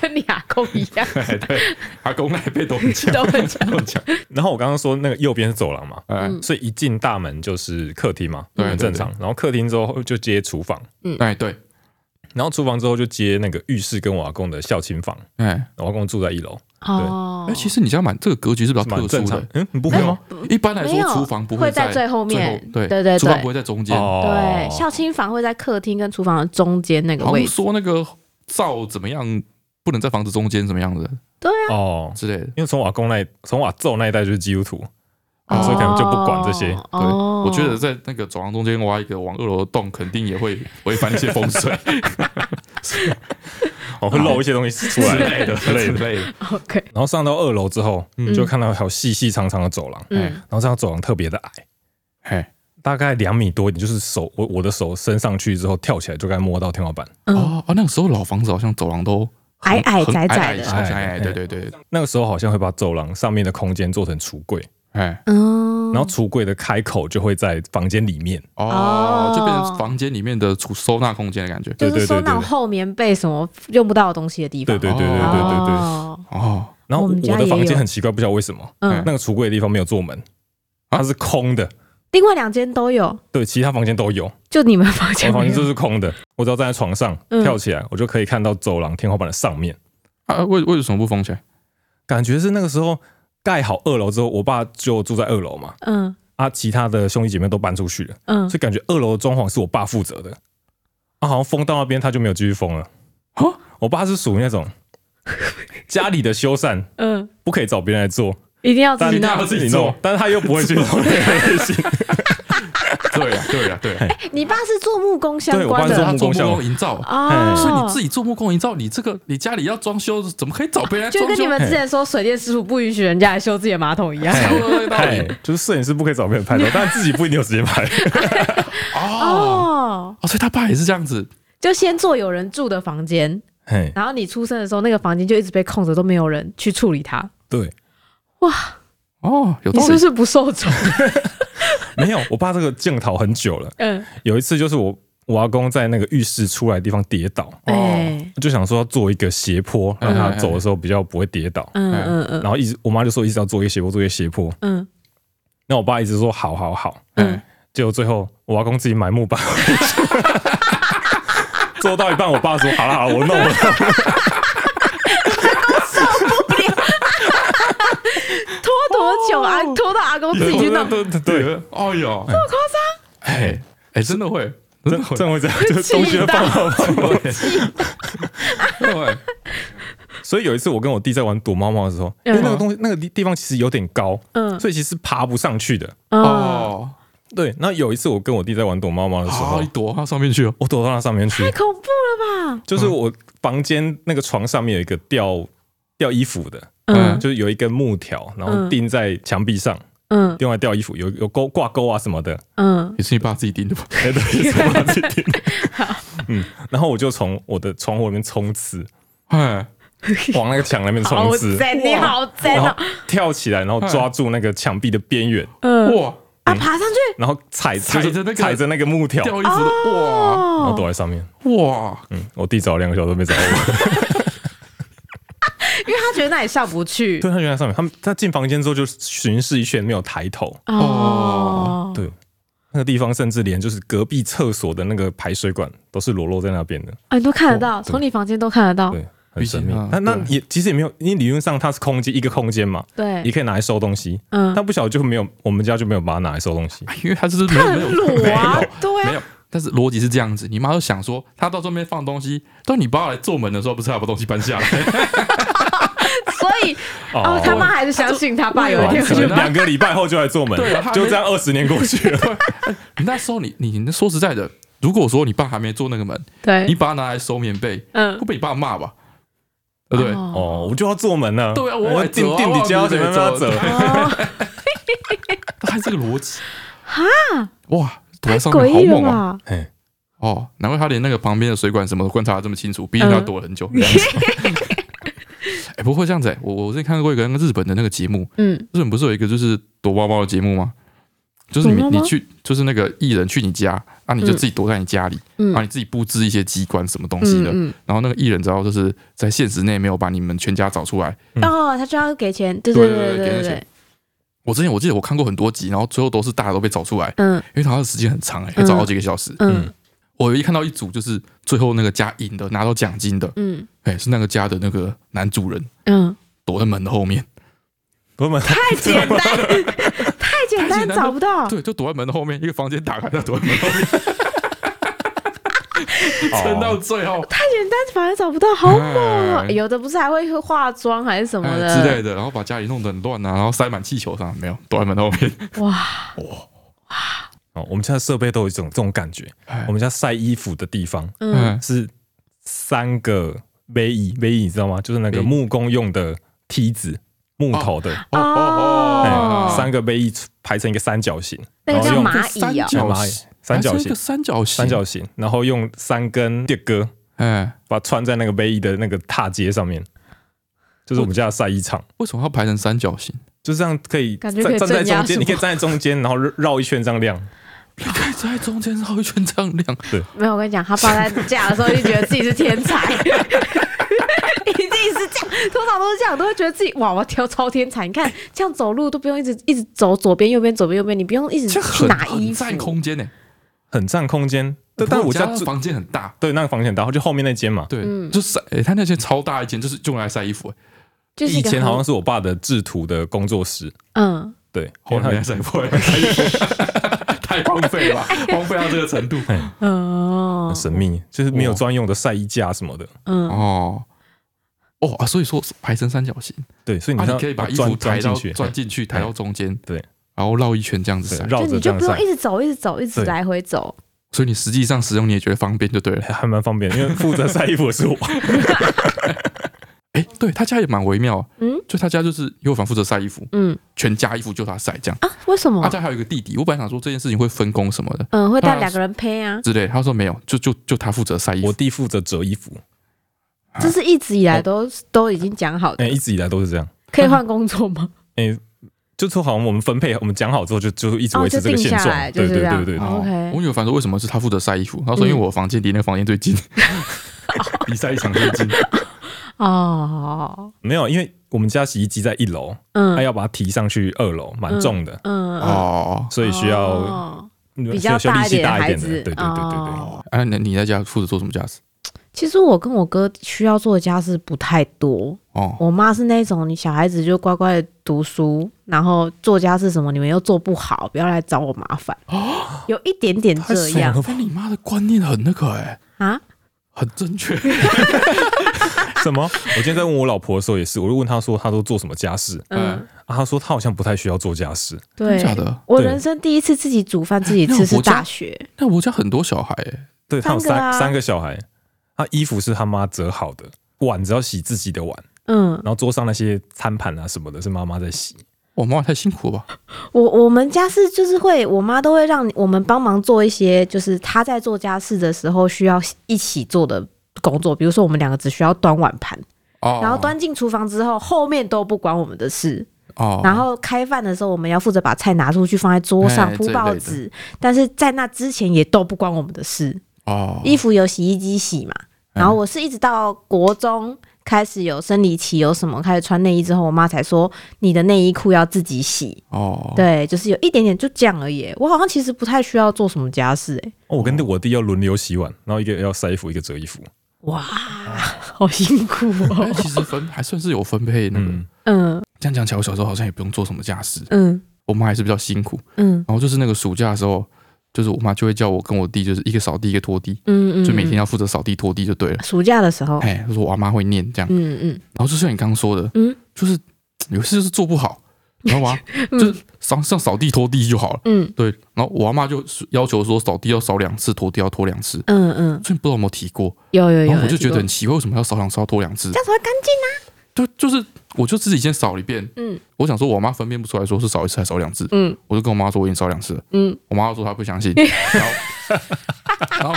跟你阿公一样，对，阿公那一辈都很强，都很强，然后我刚刚说那个右边是走廊嘛，嗯，所以一进大门就是客厅嘛，很正常。然后客厅之后就接厨房，嗯，哎对。然后厨房之后就接那个浴室跟我阿公的孝亲房，哎，我阿公住在一楼。哦，哎，其实你家蛮这个格局是比较特殊的，嗯，你不会吗？一般来说，厨房不会在最后面，对对对，厨房不会在中间，对，孝亲房会在客厅跟厨房的中间那个位置。说那个灶怎么样，不能在房子中间，怎么样的？对啊，哦之类的，因为从瓦工那，从我阿祖那一代就是基督徒。啊，所以可能就不管这些。对，我觉得在那个走廊中间挖一个往二楼的洞，肯定也会违反一些风水。哦，会漏一些东西出来 之类的 之类的。OK。然后上到二楼之后，就看到一条细细长长的走廊。嗯。然后这条走廊特别的矮，嘿，大概两米多一点，就是手我我的手伸上去之后跳起来就该摸到天花板。哦哦，那个时候老房子好像走廊都矮矮窄窄的。哎，对对对。那个时候好像会把走廊上面的空间做成橱柜。哎，嗯，然后橱柜的开口就会在房间里面哦，就变成房间里面的储收纳空间的感觉，就是收纳厚棉被什么用不到的东西的地方。对对对对对对对。哦，然后我的房间很奇怪，不知道为什么，嗯，那个橱柜的地方没有做门，它是空的。另外两间都有，对，其他房间都有，就你们房间，我房间就是空的。我只要站在床上跳起来，我就可以看到走廊天花板的上面。啊，为为什么不封起来？感觉是那个时候。盖好二楼之后，我爸就住在二楼嘛。嗯，啊，其他的兄弟姐妹都搬出去了。嗯，所以感觉二楼的装潢是我爸负责的。啊，好像封到那边他就没有继续封了。啊，我爸是属于那种家里的修缮，嗯，不可以找别人来做，一定要自己弄，自己弄，但是他又不会去做那个事情。对呀，对呀，对。哎，你爸是做木工相关的，我爸做木工营造。啊，所以你自己做木工营造，你这个你家里要装修，怎么可以找别人？就跟你们之前说水电师傅不允许人家来修自己的马桶一样，就是摄影师不可以找别人拍照，但自己不一定有时间拍。哦。哦，所以他爸也是这样子，就先做有人住的房间，然后你出生的时候，那个房间就一直被空着，都没有人去处理它。对，哇，哦，你是不是不受宠？没有，我爸这个镜头很久了。嗯，有一次就是我我阿公在那个浴室出来的地方跌倒，哦，就想说要做一个斜坡，让他走的时候比较不会跌倒。嗯嗯嗯。然后一直我妈就说一直要做一个斜坡，做一个斜坡。嗯。那我爸一直说好好好。嗯。结果最后我阿公自己买木板，做到一半，我爸说好了好了，我弄了。多久啊？拖到阿公自己去弄？对对对，哎呦，这么夸张？哎哎，真的会，真的会，真的会这样，就东西放好放。对，所以有一次我跟我弟在玩躲猫猫的时候，因为那个东西那个地地方其实有点高，嗯，所以其实爬不上去的。哦，对。那有一次我跟我弟在玩躲猫猫的时候，你躲到上面去了，我躲到那上面去，太恐怖了吧？就是我房间那个床上面有一个吊吊衣服的。嗯，就是有一根木条，然后钉在墙壁上，嗯，用来吊衣服，有有钩挂钩啊什么的，嗯，也是你爸自己钉的吧？对，也是我爸自己钉的。好，嗯，然后我就从我的窗户里面冲刺，哎，往那个墙那边冲刺，你好贱哦！跳起来，然后抓住那个墙壁的边缘，嗯，哇，啊，爬上去，然后踩踩着那个踩着那个木条，吊衣服的，哇，然后躲在上面，哇，嗯，我弟找了两个小时都没找到我。觉得那里上不去，对，他觉得在上面，他们他进房间之后就巡视一圈，没有抬头。哦，对，那个地方甚至连就是隔壁厕所的那个排水管都是裸露在那边的，啊，你都看得到，从你房间都看得到，对，很神秘。那那也其实也没有，因为理论上它是空间一个空间嘛，对，你可以拿来收东西，嗯，但不晓得就没有，我们家就没有把它拿来收东西，因为它就是没有 没有裸啊，对，没有。但是逻辑是这样子，你妈就想说，她到这边放东西，当你爸来做门的时候，不是要把东西搬下来？所以哦，他妈还是相信他爸有一天两个礼拜后就来做门，对，就这样二十年过去了。你那时候你你说实在的，如果说你爸还没做那个门，对，你把它拿来收棉被，嗯，会被你爸骂吧？对不对？哦，我就要做门呢。对啊，我垫垫底胶怎么样走？他 这个逻辑哈哇！太诡异了吧！哎，哦，难怪他连那个旁边的水管什么都观察的这么清楚，毕竟他躲了很久。哎，不会这样子，我我之前看过一个那个日本的那个节目，嗯，日本不是有一个就是躲猫猫的节目吗？就是你你去，就是那个艺人去你家，啊，你就自己躲在你家里，嗯，啊，你自己布置一些机关什么东西的，然后那个艺人知道就是在现实内没有把你们全家找出来，哦，他就要给钱，对对对对对。我之前我记得我看过很多集，然后最后都是大家都被找出来，嗯，因为他的时间很长哎，要找好几个小时，嗯，我一看到一组就是最后那个家赢的拿到奖金的，嗯，哎，是那个家的那个男主人，嗯，躲在门的后面，躲门 太简单，太简单找不到，对，就躲在门的后面，一个房间打开，他躲在门后面。撑到最后，太简单，反而找不到，好猛啊！有的不是还会化妆还是什么的。之类的，然后把家里弄得很乱啊，然后塞满气球上，没有躲在门后面。哇哇。哇！哦，我们家的设备都有一种这种感觉。我们家晒衣服的地方，嗯，是三个背椅，背椅你知道吗？就是那个木工用的梯子，木头的哦哦哦，三个背椅排成一个三角形，那个叫蚂蚁啊，蚂蚁。三角形，三角形，三角形，然后用三根铁疙，哎，把它穿在那个卫衣的那个踏阶上面，就是我们家的晒衣场。为什么要排成三角形？就这样可以站站在中间，你可以站在中间，然后绕一圈这样亮。你可以站在中间绕一圈这样亮。对，没有，我跟你讲，他爸在架的时候就觉得自己是天才，一定是这样，通常都是这样，都会觉得自己哇，我挑超天才。你看这样走路都不用一直一直走左边右边左边右边，你不用一直去拿衣服，占空间呢。很占空间，但但我家房间很大，对，那个房间很大，就后面那间嘛，对，就晒，哎，他那间超大一间，就是用来晒衣服，哎，以前好像是我爸的制图的工作室，嗯，对，后来晒衣服，太荒废了，荒废到这个程度，哦，很神秘，就是没有专用的晒衣架什么的，嗯，哦，哦啊，所以说排成三角形，对，所以你可以把衣服抬到钻进去，抬到中间，对。然后绕一圈这样子晒，就你就不用一直走，一直走，一直来回走。所以你实际上使用你也觉得方便就对了，还蛮方便，因为负责晒衣服的是我。哎，对他家也蛮微妙，嗯，就他家就是尤凡负责晒衣服，嗯，全家衣服就他晒这样啊？为什么？他家还有一个弟弟，我本来想说这件事情会分工什么的，嗯，会带两个人配啊之类。他说没有，就就就他负责晒衣服，我弟负责折衣服。这是一直以来都都已经讲好的，哎，一直以来都是这样。可以换工作吗？哎。就说好像我们分配，我们讲好之后就就一直维持这个现状，对对对对。OK，我有反正为什么是他负责晒衣服？他说因为我房间离那个房间最近，比晒衣场最近。哦，没有，因为我们家洗衣机在一楼，嗯，他要把它提上去二楼，蛮重的，嗯哦，所以需要比较大一点的孩子，对对对对对。哎，那你在家负责做什么家事？其实我跟我哥需要做的家事不太多哦。我妈是那种，你小孩子就乖乖的读书，然后做家事什么你们又做不好，不要来找我麻烦。哦，有一点点这样。你妈的观念很那个哎啊，很正确。什么？我今天在问我老婆的时候也是，我就问她说她都做什么家事？嗯，啊，她说她好像不太需要做家事。对，假的。我人生第一次自己煮饭自己吃是大学。那我家很多小孩哎，对，他有三三个小孩。他衣服是他妈折好的，碗只要洗自己的碗，嗯，然后桌上那些餐盘啊什么的，是妈妈在洗。我妈妈太辛苦了吧？我我们家是就是会，我妈都会让我们帮忙做一些，就是她在做家事的时候需要一起做的工作，比如说我们两个只需要端碗盘，哦，然后端进厨房之后，后面都不关我们的事，哦，然后开饭的时候，我们要负责把菜拿出去放在桌上铺报纸，但是在那之前也都不关我们的事。哦，衣服有洗衣机洗嘛，然后我是一直到国中开始有生理期有什么，开始穿内衣之后，我妈才说你的内衣裤要自己洗。哦，对，就是有一点点就这样而已。我好像其实不太需要做什么家事，哎。哦，我跟我弟要轮流洗碗，然后一个要晒衣服，一个折衣服。哇，好辛苦哦。其实分还算是有分配那个。嗯，这样讲起来，我小时候好像也不用做什么家事。嗯，我妈还是比较辛苦。嗯，然后就是那个暑假的时候。就是我妈就会叫我跟我弟，就是一个扫地，一个拖地，嗯嗯，就每天要负责扫地拖地就对了。暑假的时候，哎，就是我阿妈会念这样，嗯嗯，然后就像你刚刚说的，嗯，就是有些就是做不好，知道吗？就是扫像扫地拖地就好了，嗯，对。然后我阿妈就要求说扫地要扫两次，拖地要拖两次，嗯嗯。所以不知道有没有提过？有有有。然后我就觉得很奇怪，为什么要扫两次要拖两次？这样才会干净啊。就就是，我就自己先扫了一遍。嗯，我想说，我妈分辨不出来，说是扫一次还是扫两次。嗯，我就跟我妈说，我已经扫两次了。嗯，我妈说她不相信。然后，然后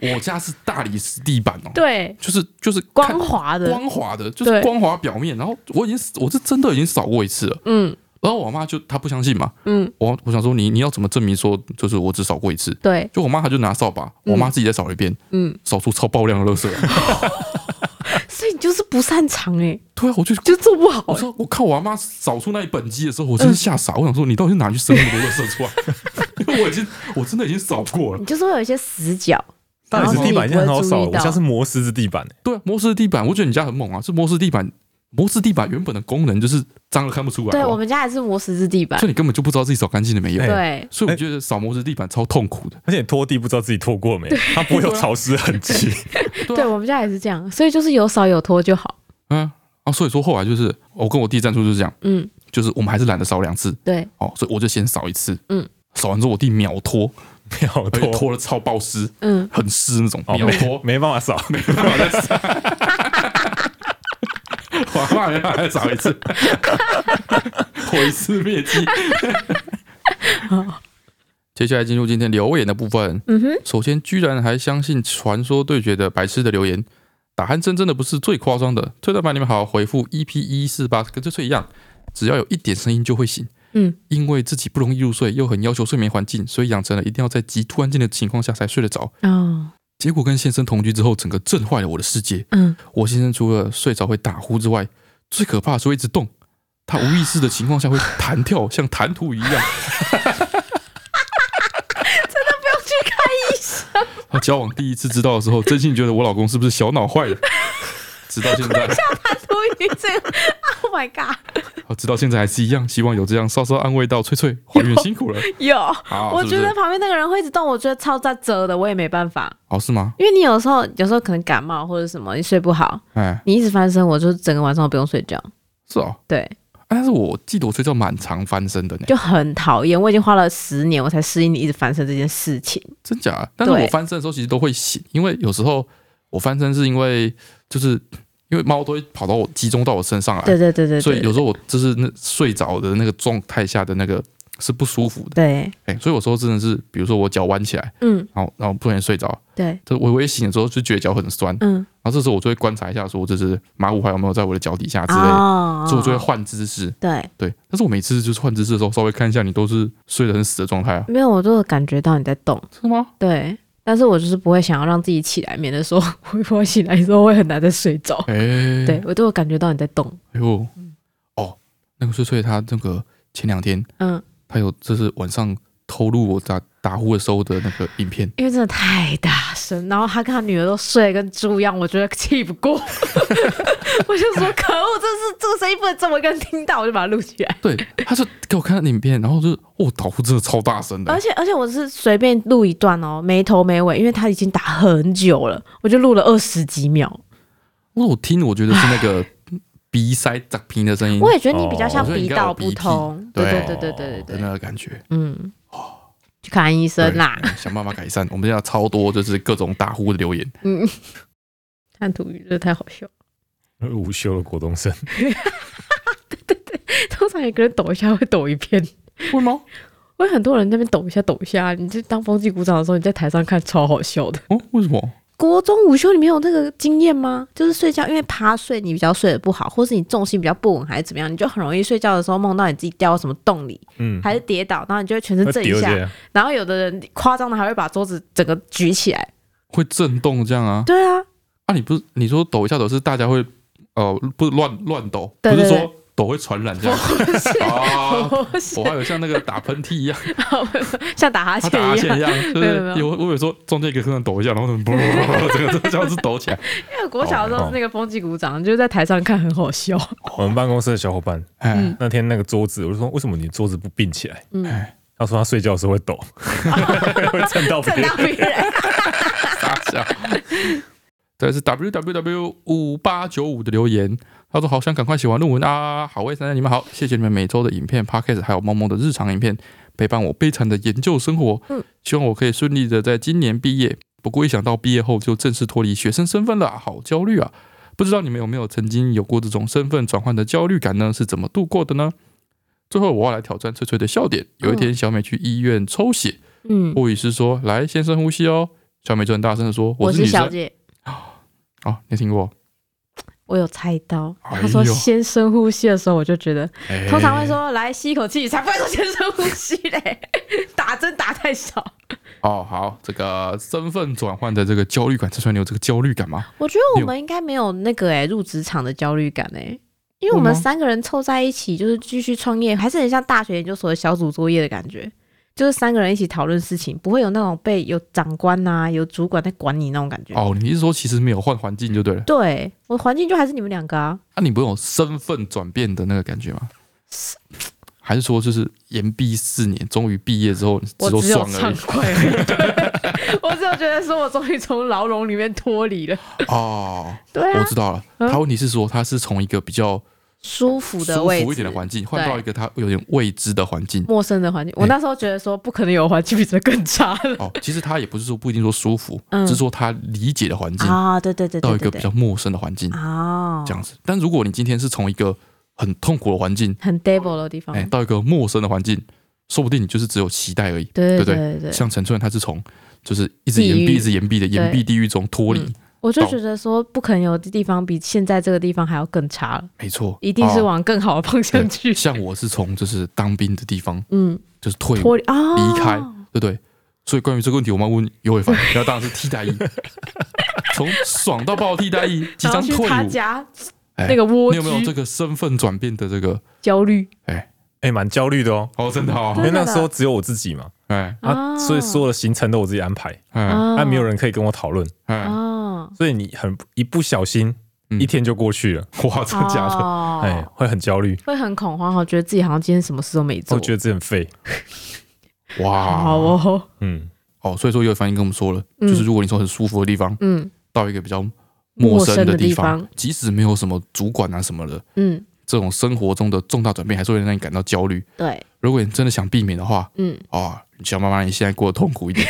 我家是大理石地板哦。对，就是就是光滑的，光滑的，就是光滑表面。然后我已经，我是真的已经扫过一次了。嗯，然后我妈就她不相信嘛。嗯，我我想说，你你要怎么证明说，就是我只扫过一次？对，就我妈她就拿扫把，我妈自己再扫了一遍。嗯，扫出超爆量的垃圾。所以你就是不擅长哎、欸，对啊，我就就做不好、欸。我说我看我阿妈扫出那一本机的时候，我真是吓傻。嗯、我想说，你到底是哪去生那么多垃圾出来？因为我已经我真的已经扫过了。你就是会有一些死角，大理石地板已经很好扫了。我家是磨石子地板、欸，对啊，磨石子地板，我觉得你家很猛啊，是磨石地板。磨石地板原本的功能就是脏了看不出来。对，我们家也是磨石子地板，所以你根本就不知道自己扫干净了没有。对，所以我觉得扫磨石地板超痛苦的，而且拖地不知道自己拖过没，它不会有潮湿痕迹。对，我们家也是这样，所以就是有扫有拖就好。嗯，啊，所以说后来就是我跟我弟站出就是这样，嗯，就是我们还是懒得扫两次。对，哦，所以我就先扫一次，嗯，扫完之后我弟秒拖，秒拖，拖了超爆湿，嗯，很湿那种，秒拖，没办法扫，没办法再扫。我妈没办法再扫一次，毁尸灭迹。接下来进入今天留言的部分。嗯哼，首先居然还相信传说对决的白痴的留言，打鼾声真的不是最夸张的。推特版你们好好回复 EP 一四八，跟这次一样，只要有一点声音就会醒。嗯，因为自己不容易入睡，又很要求睡眠环境，所以养成了一定要在极突然间的情况下才睡得着。哦。结果跟先生同居之后，整个震坏了我的世界。嗯，我先生除了睡着会打呼之外，最可怕的是会一直动。他无意识的情况下会弹跳，像弹涂一样。真的不用去看医生。他交往第一次知道的时候，真心觉得我老公是不是小脑坏了？直到现在，像弹样。Oh my god！直到现在还是一样，希望有这样稍稍安慰到翠翠，怀孕辛苦了。有，我觉得旁边那个人会一直动，我觉得超在折的，我也没办法。哦，是吗？因为你有时候有时候可能感冒或者什么，你睡不好，哎，你一直翻身，我就整个晚上都不用睡觉。是哦，对。但是我记得我睡觉蛮常翻身的呢，就很讨厌。我已经花了十年，我才适应你一直翻身这件事情。真假？但是我翻身的时候其实都会醒，因为有时候我翻身是因为就是。因为猫都会跑到我，集中到我身上来。对对对对。所以有时候我就是那睡着的那个状态下的那个是不舒服的。对。哎，所以有时候真的是，比如说我脚弯起来，嗯，然后然后不小心睡着，对，就微微醒的时候就觉得脚很酸，嗯，然后这时候我就会观察一下，说就是马五还有没有在我的脚底下之类的，所以我就会换姿势。对对。但是我每次就是换姿势的时候，稍微看一下，你都是睡得很死的状态啊。没有，我都感觉到你在动。是吗？对。但是我就是不会想要让自己起来，免得说 我醒来的时候会很难再睡着。哎、欸，对我都有感觉到你在动。哎呦，哦，那个睡睡他那个前两天，嗯，他有就是晚上偷录我打。打呼的时候的那个影片，因为真的太大声，然后他跟他女儿都睡得跟猪一样，我觉得气不过，我就说可恶，这是这个声音不能这么一个人听到，我就把它录起来。对，他就给我看影片，然后就哦，打呼真的超大声的，而且而且我是随便录一段哦，没头没尾，因为他已经打很久了，我就录了二十几秒。我我听，我觉得是那个 鼻塞杂屏的声音，我也觉得你比较像鼻道不通，对对对对对对对，那个感觉，嗯。去看医生啦，想办法改善。我们现在超多就是各种打呼的留言。嗯，看图语这太好笑了。午休的国中生，对对对，通常一个人抖一下会抖一片，会吗？会很多人在那边抖一下抖一下。你就当风纪鼓掌的时候，你在台上看超好笑的。哦，为什么？国中午休你没有那个经验吗？就是睡觉，因为趴睡你比较睡得不好，或是你重心比较不稳，还是怎么样，你就很容易睡觉的时候梦到你自己掉到什么洞里，嗯，还是跌倒，然后你就会全身震一下。然后有的人夸张的还会把桌子整个举起来，会震动这样啊？对啊。啊，你不是你说抖一下抖是大家会呃，不是乱乱抖，不是说。抖会传染这样啊！我还有像那个打喷嚏一样，像打哈欠一样，就是有我有时候中间一个可能抖一下，然后什么不这个这个像是抖起来。因为国小的时候是那个风纪鼓掌，就是在台上看很好笑。我们办公室的小伙伴，那天那个桌子，我就说为什么你桌子不并起来？嗯，他说他睡觉的时候会抖，会蹭到别人。傻笑。这是 W W W 五八九五的留言。他说：“好想赶快写完论文啊！好，魏三三，你们好，谢谢你们每周的影片、Podcast，还有猫猫的日常影片，陪伴我悲惨的研究生活。嗯，希望我可以顺利的在今年毕业。不过一想到毕业后就正式脱离学生身份了，好焦虑啊！不知道你们有没有曾经有过这种身份转换的焦虑感呢？是怎么度过的呢？最后我要来挑战翠翠的笑点。有一天，小美去医院抽血，嗯，护理师说：‘来，先深呼吸哦。’小美就很大声的说：‘我是小姐。’啊，你听过？”我有猜到，他说先深呼吸的时候，我就觉得，通常会说来吸一口气，才不会说先深呼吸嘞。打针打太少。哦，好，这个身份转换的这个焦虑感，这算你有这个焦虑感吗？我觉得我们应该没有那个哎，入职场的焦虑感哎，因为我们三个人凑在一起，就是继续创业，还是很像大学研究所的小组作业的感觉。就是三个人一起讨论事情，不会有那种被有长官呐、啊、有主管在管你那种感觉。哦，你是说其实没有换环境就对了？对，我环境就还是你们两个啊。那、啊、你不用身份转变的那个感觉吗？是还是说就是延毕四年，终于毕业之后，我只有爽快而已。我只有觉得说我终于从牢笼里面脱离了。哦，对、啊，我知道了。他问题是说他是从一个比较。舒服的位置，舒服一点的环境，换到一个他有点未知的环境，陌生的环境。我那时候觉得说，不可能有环境比这更差了。哦，其实他也不是说不一定说舒服，嗯、只是说他理解的环境啊，对对对，到一个比较陌生的环境啊，这样子。但如果你今天是从一个很痛苦的环境，很 devil 的地方，哎，到一个陌生的环境，说不定你就是只有期待而已，对对对？对对。像陈春，他是从就是一直岩壁，一直岩壁的岩壁地狱中脱离。我就觉得说，不可能有的地方比现在这个地方还要更差了。没错，一定是往更好的方向去。像我是从就是当兵的地方，嗯，就是退脱离离开，对不对？所以关于这个问题，我们要问尤伟凡，然后当然是替代役，从爽到爆替代役，即将退伍，那个蜗居，你有没有这个身份转变的这个焦虑？哎哎，蛮焦虑的哦。哦，真的哦，因为那时候只有我自己嘛，哎。啊，所以所有的行程都我自己安排，嗯，但没有人可以跟我讨论，嗯。所以你很一不小心，一天就过去了，哇，真的假的？哎，会很焦虑，会很恐慌，我觉得自己好像今天什么事都没做，我觉得自己很废。哇，好哦，嗯，哦，所以说有反应跟我们说了，就是如果你从很舒服的地方，嗯，到一个比较陌生的地方，即使没有什么主管啊什么的，嗯，这种生活中的重大转变，还是会让你感到焦虑。对，如果你真的想避免的话，嗯，啊，你想办法让你现在过得痛苦一点。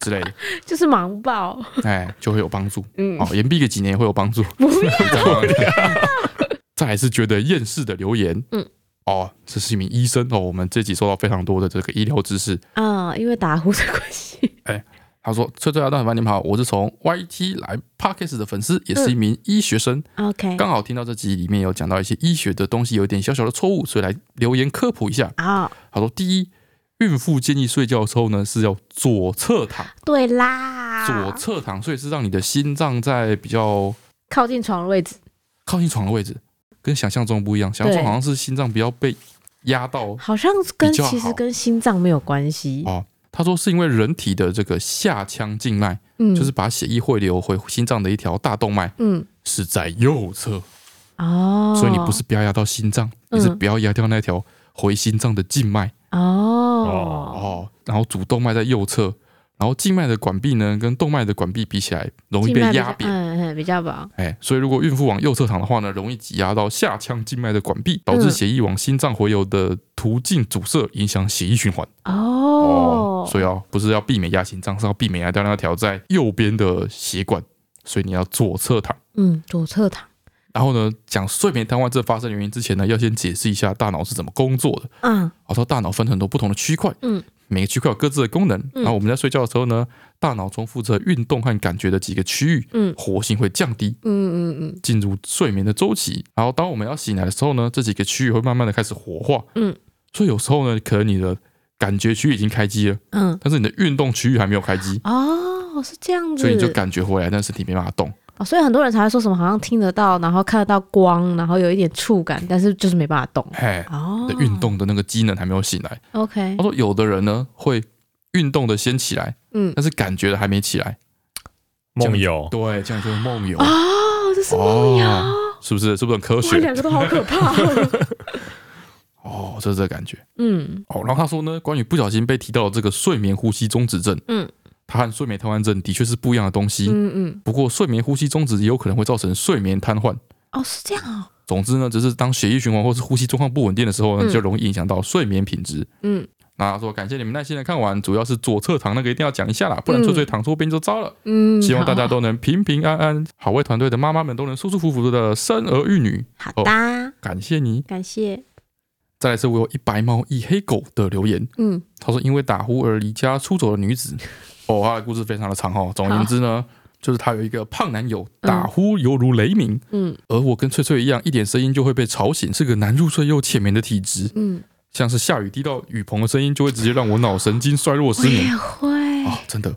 之类的，就是忙爆，哎，就会有帮助。嗯，哦，延毕个几年也会有帮助。不要，再来是觉得厌世的留言。嗯，哦，这是一名医生哦。我们这集收到非常多的这个医疗知识啊，因为打呼的关系。哎，他说：“翠翠阿蛋很烦你们好，我是从 YT 来 Podcast 的粉丝，也是一名医学生。OK，刚好听到这集里面有讲到一些医学的东西，有一点小小的错误，所以来留言科普一下。啊，他说：第一。孕妇建议睡觉的时候呢，是要左侧躺。对啦，左侧躺，所以是让你的心脏在比较靠近床的位置。靠近床的位置，跟想象中不一样。想象中好像是心脏不要被压到，好像跟其实跟心脏没有关系。哦，他说是因为人体的这个下腔静脉，嗯，就是把血液汇流回心脏的一条大动脉，嗯，是在右侧。哦，所以你不是不要压到心脏，你是不要压掉那条回心脏的静脉。哦。哦，然后主动脉在右侧，然后静脉的管壁呢，跟动脉的管壁比起来，容易被压扁，嗯，比较薄。哎，所以如果孕妇往右侧躺的话呢，容易挤压到下腔静脉的管壁，导致血液往心脏回流的途径阻塞，影响血液循环。哦，所以啊，不是要避免压心脏，是要避免压掉那条在右边的血管，所以你要左侧躺。嗯，左侧躺。然后呢，讲睡眠瘫痪症发生的原因之前呢，要先解释一下大脑是怎么工作的。嗯，我说大脑分很多不同的区块，嗯，每个区块有各自的功能。然后我们在睡觉的时候呢，大脑中负责运动和感觉的几个区域，嗯，活性会降低，嗯嗯嗯，进入睡眠的周期。然后当我们要醒来的时候呢，这几个区域会慢慢的开始活化，嗯，所以有时候呢，可能你的感觉区域已经开机了，嗯，但是你的运动区域还没有开机。哦，是这样子，所以你就感觉回来，但是身体没办法动。哦，所以很多人才会说什么好像听得到，然后看得到光，然后有一点触感，但是就是没办法动。嘿，哦，的运动的那个机能还没有醒来。OK，他说有的人呢会运动的先起来，嗯，但是感觉的还没起来。梦游，对，这样就是梦游。哦，这是梦游，是不是？是不是很科学？两个都好可怕。哦，就是这感觉。嗯，哦，然后他说呢，关于不小心被提到的这个睡眠呼吸中止症，嗯。它和睡眠瘫痪症的确是不一样的东西。嗯嗯。不过睡眠呼吸中止也有可能会造成睡眠瘫痪。哦，是这样哦。总之呢，只是当血液循环或是呼吸状况不稳定的时候呢，就容易影响到睡眠品质。嗯。那他说感谢你们耐心的看完，主要是左侧躺那个一定要讲一下啦，不然脆脆躺错边就糟了。嗯。希望大家都能平平安安，好味团队的妈妈们都能舒舒服服的生儿育女。好的。感谢你。感谢。再来是我有一白猫一黑狗的留言。嗯。他说因为打呼而离家出走的女子。哦，他的故事非常的长哦。总而言之呢，就是他有一个胖男友，打呼犹如雷鸣。嗯，而我跟翠翠一样，一点声音就会被吵醒，是个难入睡又浅眠的体质。嗯，像是下雨滴到雨棚的声音，就会直接让我脑神经衰弱失眠。也会啊，真的。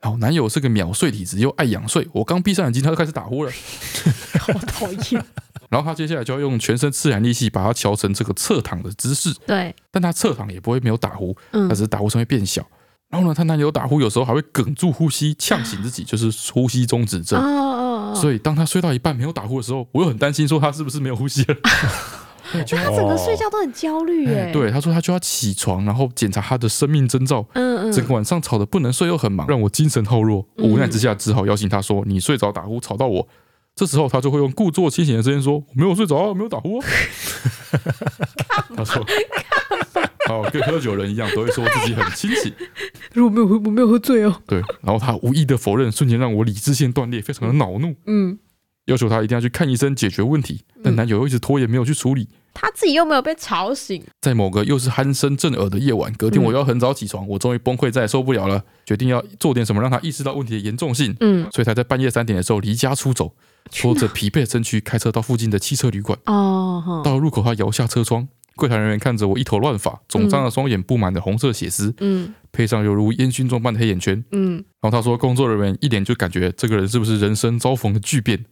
然后男友是个秒睡体质，又爱仰睡，我刚闭上眼睛，他就开始打呼了。好讨厌。然后他接下来就要用全身自然力气把它调成这个侧躺的姿势。对，但他侧躺也不会没有打呼，他只是打呼声会变小。然后呢，她男友打呼有时候还会哽住呼吸，呛醒自己，就是呼吸中止症。所以当他睡到一半没有打呼的时候，我又很担心，说他是不是没有呼吸了？就他整个睡觉都很焦虑耶。对，他说他就要起床，然后检查他的生命征兆。嗯嗯。整个晚上吵得不能睡，又很忙，让我精神耗弱。无奈之下，只好邀请他说：“你睡着打呼吵到我。”这时候他就会用故作清醒的声音说：“我没有睡着，啊没有打呼。” 他说。好，跟喝酒人一样，都会说自己很清醒。如果没有喝，我没有喝醉哦。对，然后他无意的否认，瞬间让我理智线断裂，非常的恼怒。嗯，要求他一定要去看医生解决问题，但男友又一直拖延，没有去处理。他自己又没有被吵醒。在某个又是鼾声震耳的夜晚，隔天我要很早起床，我终于崩溃，再也受不了了，决定要做点什么让他意识到问题的严重性。嗯，所以他在半夜三点的时候离家出走，拖着疲惫的身躯开车到附近的汽车旅馆。哦，到了入口，他摇下车窗。柜台人员看着我一头乱发、肿胀的双眼、布满的红色血丝，嗯，配上犹如烟熏妆般的黑眼圈，嗯，然后他说，工作人员一脸就感觉这个人是不是人生遭逢的巨变，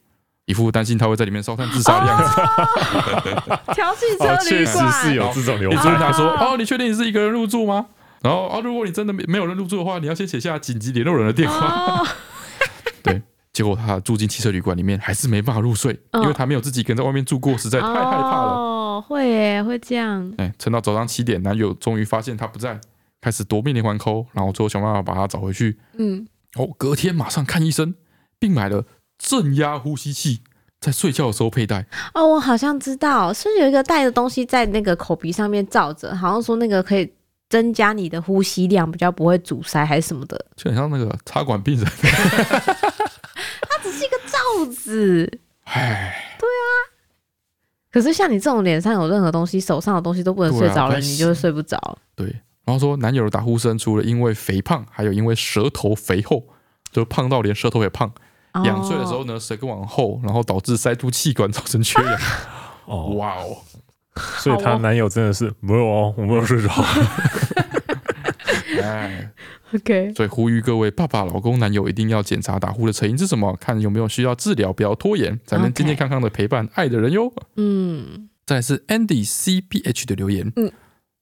一副担心他会在里面烧炭自杀的样子。调戏车旅馆，确实是有这种流程。你问他说：“哦，你确定你是一个人入住吗？”然后啊，如果你真的没没有人入住的话，你要先写下紧急联络人的电话。对，结果他住进汽车旅馆里面，还是没办法入睡，因为他没有自己一个人在外面住过，实在太害怕了。会耶，会这样。哎，撑到早上七点，男友终于发现他不在，开始夺命连环 call，然后最后想办法把他找回去。嗯，哦，隔天马上看医生，并买了正压呼吸器，在睡觉的时候佩戴。哦，我好像知道，是是有一个带的东西在那个口鼻上面罩着，好像说那个可以增加你的呼吸量，比较不会阻塞还是什么的，就很像那个插管病人。它只是一个罩子。哎，对啊。可是像你这种脸上有任何东西、手上的东西都不能睡着了，你就会睡不着。对，然后说男友的打呼声，除了因为肥胖，还有因为舌头肥厚，就胖到连舌头也胖。仰睡的时候呢，舌根往后，然后导致塞住气管，造成缺氧。哦，哇哦！所以她男友真的是没有哦，我没有睡着。哎。OK，所以呼吁各位爸爸、老公、男友一定要检查打呼的成因是什么，看有没有需要治疗，不要拖延，才能健健康康的陪伴爱的人哟。嗯，再来是 Andy CBH 的留言，嗯，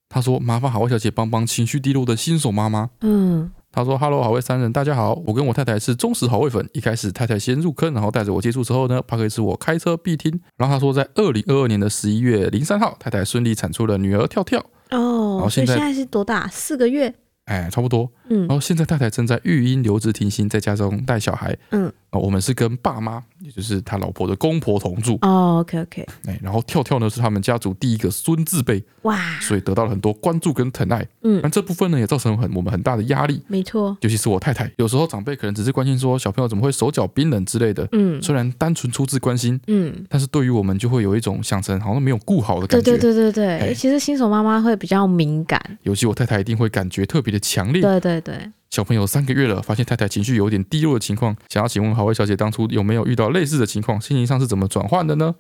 他说麻烦好味小姐帮帮情绪低落的新手妈妈。嗯，他说：“Hello，好味三人，大家好，我跟我太太是忠实好味粉，一开始太太先入坑，然后带着我接触之后呢，Podcast 是我开车必听。然后他说，在二零二二年的十一月零三号，太太顺利产出了女儿跳跳。哦，然后现在现在是多大？四个月。哎，差不多。嗯，然后现在太太正在育婴留职停薪，在家中带小孩。嗯。我们是跟爸妈，也就是他老婆的公婆同住。哦，OK OK。哎，然后跳跳呢是他们家族第一个孙字辈，哇，所以得到了很多关注跟疼爱。嗯，那这部分呢也造成很我们很大的压力。没错，尤其是我太太，有时候长辈可能只是关心说小朋友怎么会手脚冰冷之类的。嗯，虽然单纯出自关心，嗯，但是对于我们就会有一种想成好像没有顾好的感觉。对对对对对，其实新手妈妈会比较敏感，尤其我太太一定会感觉特别的强烈。对对对。小朋友三个月了，发现太太情绪有点低落的情况，想要请问好位小姐，当初有没有遇到类似的情况？心情上是怎么转换的呢？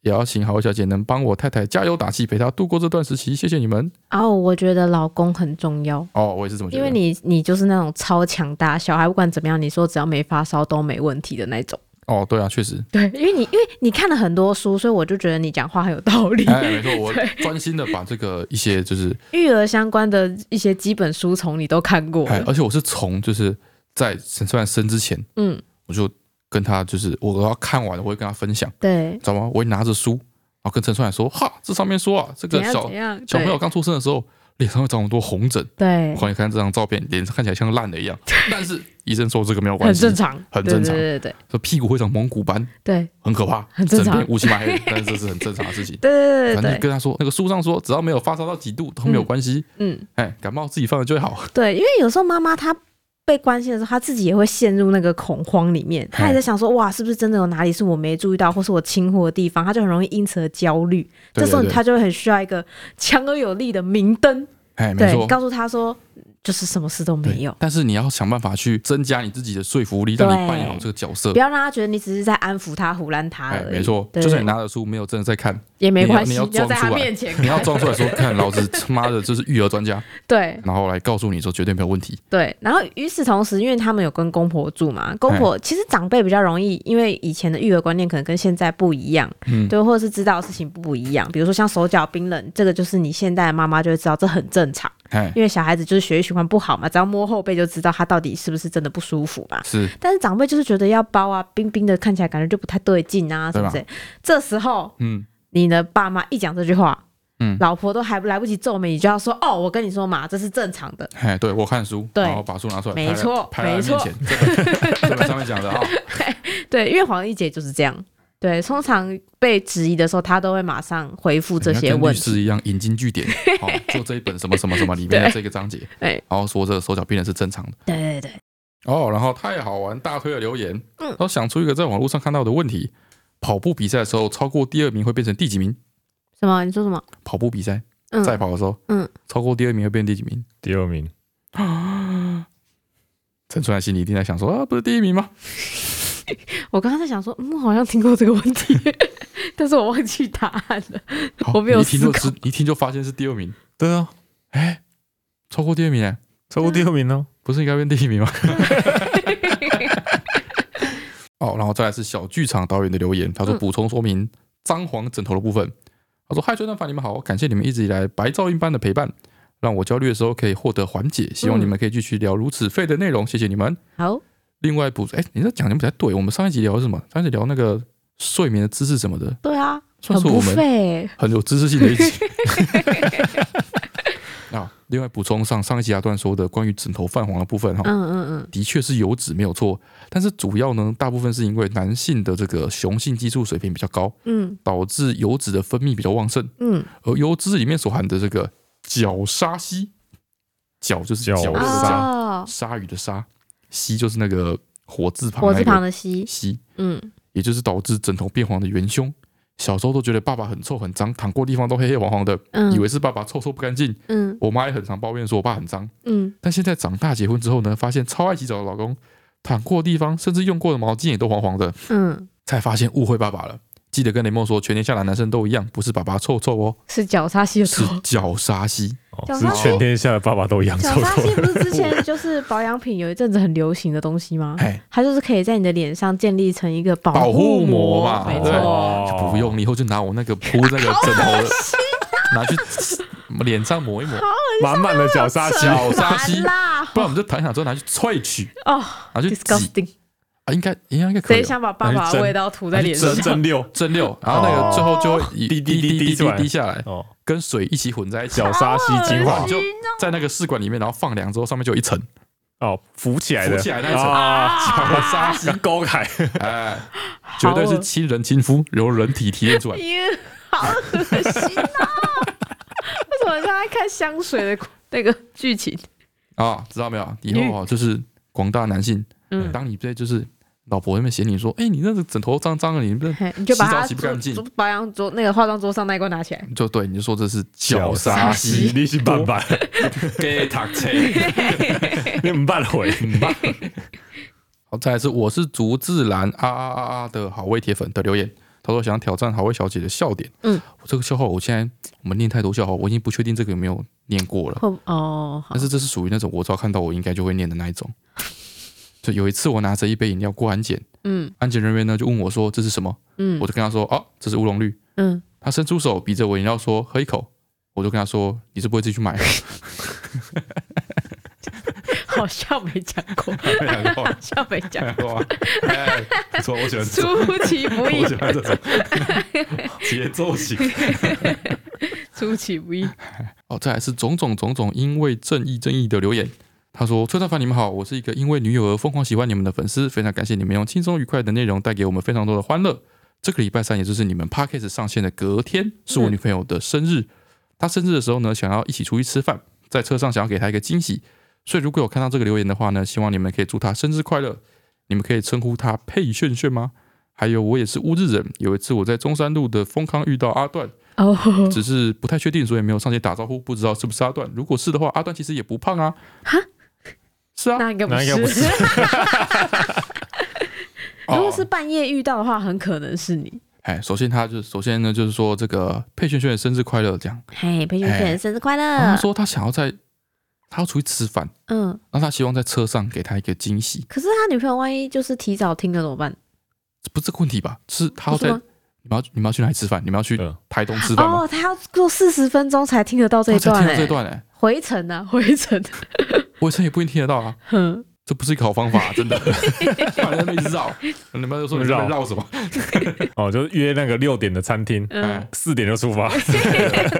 也要请好位小姐能帮我太太加油打气，陪她度过这段时期。谢谢你们。哦，我觉得老公很重要。哦，我也是这么觉得。因为你，你就是那种超强大，小孩不管怎么样，你说只要没发烧都没问题的那种。哦，对啊，确实，对，因为你因为你看了很多书，所以我就觉得你讲话很有道理。哎，没错，我专心的把这个一些就是育儿相关的一些基本书从你都看过，哎，而且我是从就是在陈川生之前，嗯，我就跟他就是我要看完了，我会跟他分享，对，知道吗？我会拿着书，然后跟陈川说，哈，这上面说啊，这个小小朋友刚出生的时候。脸上会长很多红疹，对，欢迎看这张照片，脸上看起来像烂的一样。但是医生说这个没有关系，很正常，很正常。对对对，说屁股会长蒙古斑，对，很可怕，很正常，乌漆嘛黑的，但是这是很正常的事情。对对对，反正跟他说，那个书上说，只要没有发烧到几度都没有关系。嗯，哎，感冒自己放了就会好。对，因为有时候妈妈她被关心的时候，他自己也会陷入那个恐慌里面，他也在想说，哇，是不是真的有哪里是我没注意到，或是我轻忽的地方？他就很容易因此而焦虑。这时候他就会很需要一个强而有力的明灯。哎，没错，告诉他说，就是什么事都没有。但是你要想办法去增加你自己的说服力，让你扮演好这个角色，不要让他觉得你只是在安抚他、胡乱他而已。没错，就算你拿着书没有真的在看也没关系，你要装出来，你要装出来说，看老子他妈的就是育儿专家。对，然后来告诉你说绝对没有问题。对，然后与此同时，因为他们有跟公婆住嘛，公婆其实长辈比较容易，因为以前的育儿观念可能跟现在不一样，嗯，对，或者是知道的事情不不一样。比如说像手脚冰冷，这个就是你现在的妈妈就会知道这很正常。因为小孩子就是血液循环不好嘛，只要摸后背就知道他到底是不是真的不舒服嘛。是，但是长辈就是觉得要包啊，冰冰的看起来感觉就不太对劲啊，是不是？这时候，嗯，你的爸妈一讲这句话，嗯，老婆都还来不及皱眉，你就要说哦，我跟你说嘛，这是正常的。哎，对我看书，对，然后把书拿出来，没错，没错，这个上面讲的 啊，对，因为黄奕姐就是这样。对，通常被质疑的时候，他都会马上回复这些问题。跟律师一样引经据典，好 做这一本什么什么什么里面的这个章节，然后说这个手脚病人是正常的。对对对。哦，然后太好玩，大推的留言，嗯，然后想出一个在网络上看到的问题：跑步比赛的时候，超过第二名会变成第几名？什么？你说什么？跑步比赛，赛跑的时候，嗯，超过第二名会变第几名？第二名。陈川心里一定在想说啊，不是第一名吗？我刚刚在想说，嗯，好像听过这个问题，但是我忘记答案了。我没有一听就知，一听就发现是第二名。对啊，哎，超过第二名哎，超过第二名呢？不是应该变第一名吗？哦，然后再来是小剧场导演的留言，他说补充说明张黄枕头的部分。他说：“嗨，崔顿凡，你们好，感谢你们一直以来白噪音般的陪伴，让我焦虑的时候可以获得缓解。希望你们可以继续聊如此废的内容，谢谢你们。”好。另外补，哎，你这讲的不太对。我们上一集聊什么？上一集聊那个睡眠的知识什么的。对啊，算是我们很有知识性的一集。啊，另外补充上上一集阿段说的关于枕头泛黄的部分哈，嗯嗯嗯，的确是油脂没有错，但是主要呢，大部分是因为男性的这个雄性激素水平比较高，嗯，导致油脂的分泌比较旺盛，嗯，而油脂里面所含的这个角鲨烯，角就是角鲨，鲨鱼的鲨。烯就是那个火字旁，火字旁的烯，烯，嗯，也就是导致枕头变黄的元凶。小时候都觉得爸爸很臭很脏，躺过地方都黑黑黄黄的，嗯以为是爸爸臭臭不干净。嗯，我妈也很常抱怨说我爸很脏。嗯，但现在长大结婚之后呢，发现超爱洗澡的老公，躺过的地方甚至用过的毛巾也都黄黄的。嗯，才发现误会爸爸了。记得跟雷梦说，全天下的男生都一样，不是爸爸臭臭哦，是角鲨烯的。错，是角鲨烯。是全天下的爸爸都一样 臭臭。角鲨烯不是之前就是保养品有一阵子很流行的东西吗？它就是可以在你的脸上建立成一个保护膜嘛，没错，就不用，你以后就拿我那个铺那个枕头，拿去脸上抹一抹，满满的角鲨烯，角鲨烯，不然我们就躺下之后拿去萃取哦，拿去挤。啊，应该应该可以。谁想把爸爸的味道涂在脸上？蒸馏，蒸馏，然后那个最后就会滴滴滴滴滴滴滴下来，哦，跟水一起混在一起。角鲨烯精华就在那个试管里面，然后放凉之后，上面就有一层哦，浮起来的，浮起来那一层啊，角鲨烯高海，哎，绝对是亲人亲肤，由人体提炼出来。好恶心啊！为什么现在看香水的那个剧情啊？知道没有？以后啊，就是广大男性。嗯，当你在就是老婆那边嫌你说，哎，你那个枕头脏脏的，你不是洗澡洗不干净，保养桌那个化妆桌上那一罐拿起来，就对，你就说这是角鲨烯，你是办法 给他车，你唔办回，唔办。好，再来是我是竹自然啊啊啊啊的好味铁粉的留言，他说想挑战好味小姐的笑点。嗯，我这个笑话我现在我们念太多笑话，我已经不确定这个有没有念过了。哦，但是这是属于那种我只要看到我应该就会念的那一种。就有一次我拿着一杯饮料过安检，嗯，安检人员呢就问我说这是什么，嗯，我就跟他说哦，这是乌龙绿，嗯，他伸出手比着我饮料说喝一口，我就跟他说你是不会自己去买？好像没讲过，好像没讲过，不错，我喜欢出其不意，我喜欢这种。节奏型，出其不意。哦，再来是种种种种因为正义正义的留言。他说：“崔大凡，你们好，我是一个因为女友而疯狂喜欢你们的粉丝，非常感谢你们用轻松愉快的内容带给我们非常多的欢乐。这个礼拜三，也就是你们 Podcast 上线的隔天，是我女朋友的生日。她生日的时候呢，想要一起出去吃饭，在车上想要给她一个惊喜。所以如果有看到这个留言的话呢，希望你们可以祝她生日快乐。你们可以称呼她佩炫炫吗？还有，我也是乌日人。有一次我在中山路的丰康遇到阿段，哦，只是不太确定，所以没有上前打招呼，不知道是不是阿段。如果是的话，阿段其实也不胖啊。哈。”是啊，那应该不是。不是 如果是半夜遇到的话，很可能是你。哎，首先他就首先呢，就是说这个佩萱萱生日快乐，这样。嘿，佩萱萱生日快乐。他说他想要在，他要出去吃饭，嗯，那他希望在车上给他一个惊喜。可是他女朋友万一就是提早听了怎么办？不是这个问题吧？是他要在，你们要你们要去哪里吃饭？你们要去台东吃饭哦，他要坐四十分钟才听得到这一段，这段哎，回程啊，回程。回程也不一定听得到啊，哼，这不是一个好方法，真的。反正一直绕，你们都说你绕绕什么？哦，就是约那个六点的餐厅，嗯，四点就出发，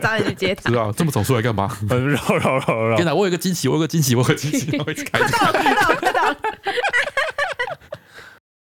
早点去接他。知道这么早出来干嘛？绕绕绕绕。天哪，我有个惊喜，我有个惊喜，我有个惊喜，我一直开。看到了，看到了，看到了。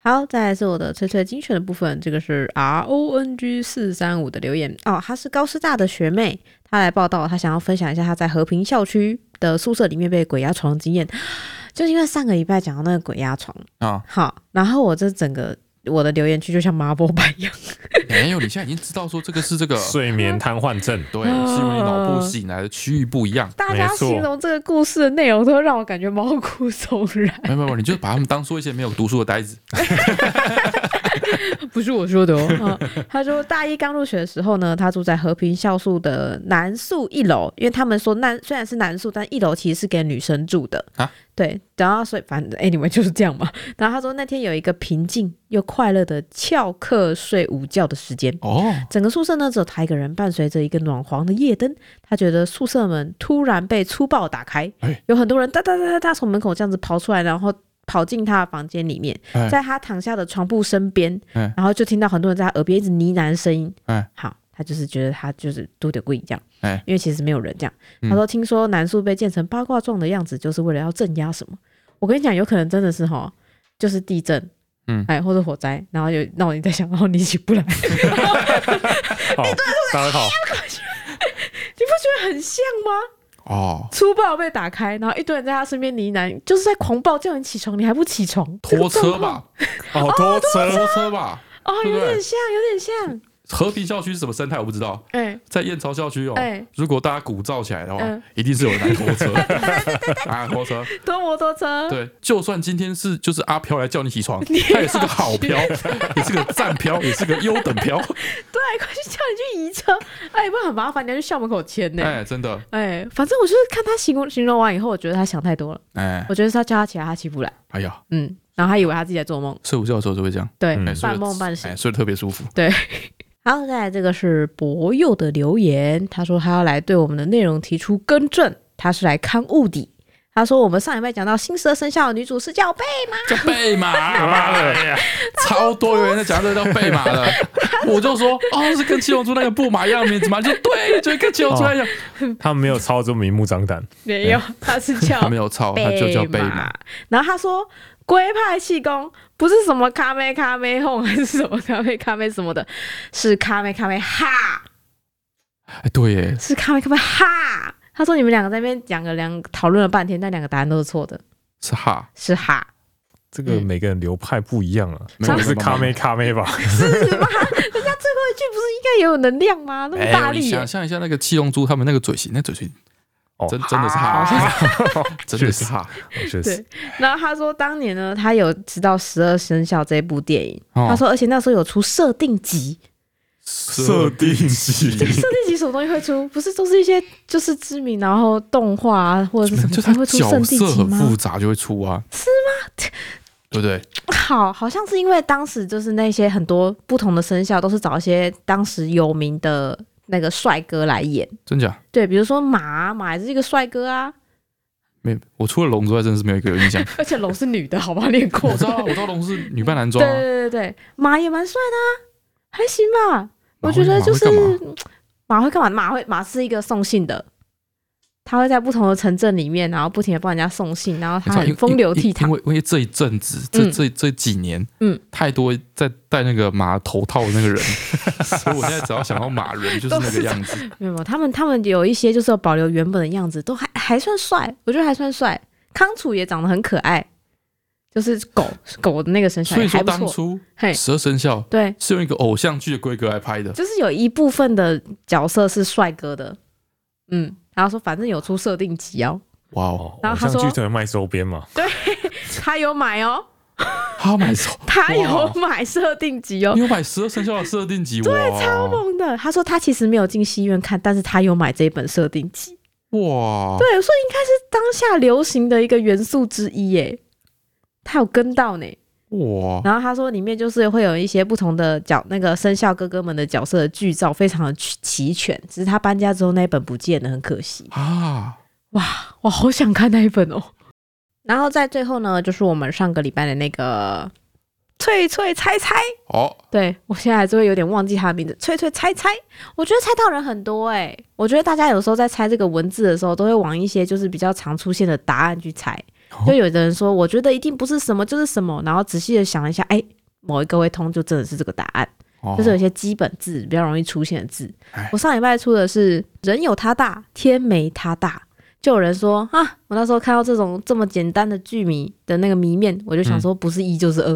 好，再来是我的脆脆精选的部分，这个是 R O N G 四三五的留言哦，她是高师大的学妹，她来报道，她想要分享一下她在和平校区的宿舍里面被鬼压床的经验，就是因为上个礼拜讲到那个鬼压床啊，哦、好，然后我这整个我的留言区就像麻波板一样，没有，你现在已经知道说这个是这个睡眠瘫痪症，对，是因为你脑部醒来的区域不一样。大家形容这个故事的内容都让我感觉毛骨悚然。没有没有，你就把他们当做一些没有读书的呆子。不是我说的哦，他说大一刚入学的时候呢，他住在和平校宿的男宿一楼，因为他们说男虽然是男宿，但一楼其实是给女生住的啊。对，然后所以反正 anyway 就是这样嘛。然后他说那天有一个平静又快乐的翘课睡午觉的时间哦，整个宿舍呢只有他一个人，伴随着一个暖黄的夜灯，他觉得宿舍门突然被粗暴打开，有很多人哒哒哒哒哒从门口这样子跑出来，然后。跑进他的房间里面，在他躺下的床铺身边，然后就听到很多人在他耳边一直呢喃声音。好，他就是觉得他就是都得跪这样，因为其实没有人这样。他说听说男宿被建成八卦状的样子，就是为了要镇压什么。我跟你讲，有可能真的是哈，就是地震，嗯，哎，或者火灾，然后有闹你在想，然后你起不来。好，大家好，你不觉得很像吗？哦，粗暴被打开，然后一堆人在他身边呢喃，就是在狂暴叫你起床，你还不起床？拖车吧，哦，拖车，拖车吧，哦，有点像，有点像。和平校区是什么生态？我不知道。哎，在燕巢校区哦，如果大家鼓噪起来的话，一定是有人来拖车，啊，拖车，拖摩托车。对，就算今天是就是阿飘来叫你起床，他也是个好飘，也是个赞飘，也是个优等飘。对，快去叫你去移车，哎，不然很麻烦，你要去校门口签呢。哎，真的。哎，反正我就是看他形容形容完以后，我觉得他想太多了。哎，我觉得是他叫他起来，他起不来。哎呀，嗯，然后他以为他自己在做梦，睡午觉的时候就会这样，对，半梦半醒，睡得特别舒服。对。好，再来这个是博佑的留言，他说他要来对我们的内容提出更正，他是来看物底。他说我们上一拜讲到新十二生肖的女主是叫贝玛，叫贝玛，妈的，超多有人在讲这个叫贝玛的，我就说哦，是跟七龙珠那个布玛一样名字吗？就对，就跟七龙珠一样。他没有抄这么明目张胆，没有，他是叫他没有抄，他就叫贝玛。然后他说。龟派气功不是什么卡梅卡梅哄，还是什么咖啡咖啡什么的，是咖啡咖啡哈。哎，对耶，是咖啡咖啡哈。他说你们两个在那边讲了两讨论了半天，但两个答案都是错的。是哈，是哈。这个每个人流派不一样啊，没有是咖啡咖啡吧？是吗？人家最后一句不是应该也有能量吗？那么大力。想象一下那个七龙珠他们那个嘴型，那嘴型。真真的是哈，真的是哈，对。然后他说，当年呢，他有知道《十二生肖》这部电影，他说，而且那时候有出设定集，设定集，设定集什么东西会出？不是都是一些就是知名，然后动画或者是什么，就他会出设定集吗？很复杂就会出啊，是吗？对不对？好，好像是因为当时就是那些很多不同的生肖都是找一些当时有名的那个帅哥来演，真假？对，比如说马，马也是一个帅哥啊。没，我除了龙之外，真的是没有一个有印象。而且龙是女的，好不好？练过，我知道，我知道龙是女扮男装、啊。对对对对，马也蛮帅的、啊，还行吧。我觉得就是马会干嘛？马会马是一个送信的。他会在不同的城镇里面，然后不停的帮人家送信，然后他很风流倜傥。因为因为这一阵子，这这这几年，嗯，太多在戴那个马头套的那个人，所以我现在只要想到马人，就是那个样子。没有，他们他们有一些就是保留原本的样子，都还还算帅，我觉得还算帅。康楚也长得很可爱，就是狗狗的那个生肖，所以说当初十二生肖对是用一个偶像剧的规格来拍的，就是有一部分的角色是帅哥的，嗯。然后说，反正有出设定集哦。哇哦！然后他说，剧团卖周边嘛。对，他有买哦。他有买周，他有买设定集哦。你有买十二生肖的设定集？对，超猛的。他说他其实没有进戏院看，但是他有买这本设定集。哇！对，所以应该是当下流行的一个元素之一耶。他有跟到呢。哇！然后他说，里面就是会有一些不同的角，那个生肖哥哥们的角色的剧照，非常的齐全。只是他搬家之后那一本不见了，很可惜啊！哇，我好想看那一本哦。然后在最后呢，就是我们上个礼拜的那个翠翠猜猜哦。对，我现在还是会有点忘记他的名字，翠翠猜猜。我觉得猜到人很多哎、欸。我觉得大家有时候在猜这个文字的时候，都会往一些就是比较常出现的答案去猜。就有的人说，我觉得一定不是什么就是什么，然后仔细的想一下，哎，某一个会通，就真的是这个答案。就是有些基本字比较容易出现的字。我上礼拜出的是“人有他大，天没他大”，就有人说啊，我那时候看到这种这么简单的剧迷的那个谜面，我就想说，不是一就是二。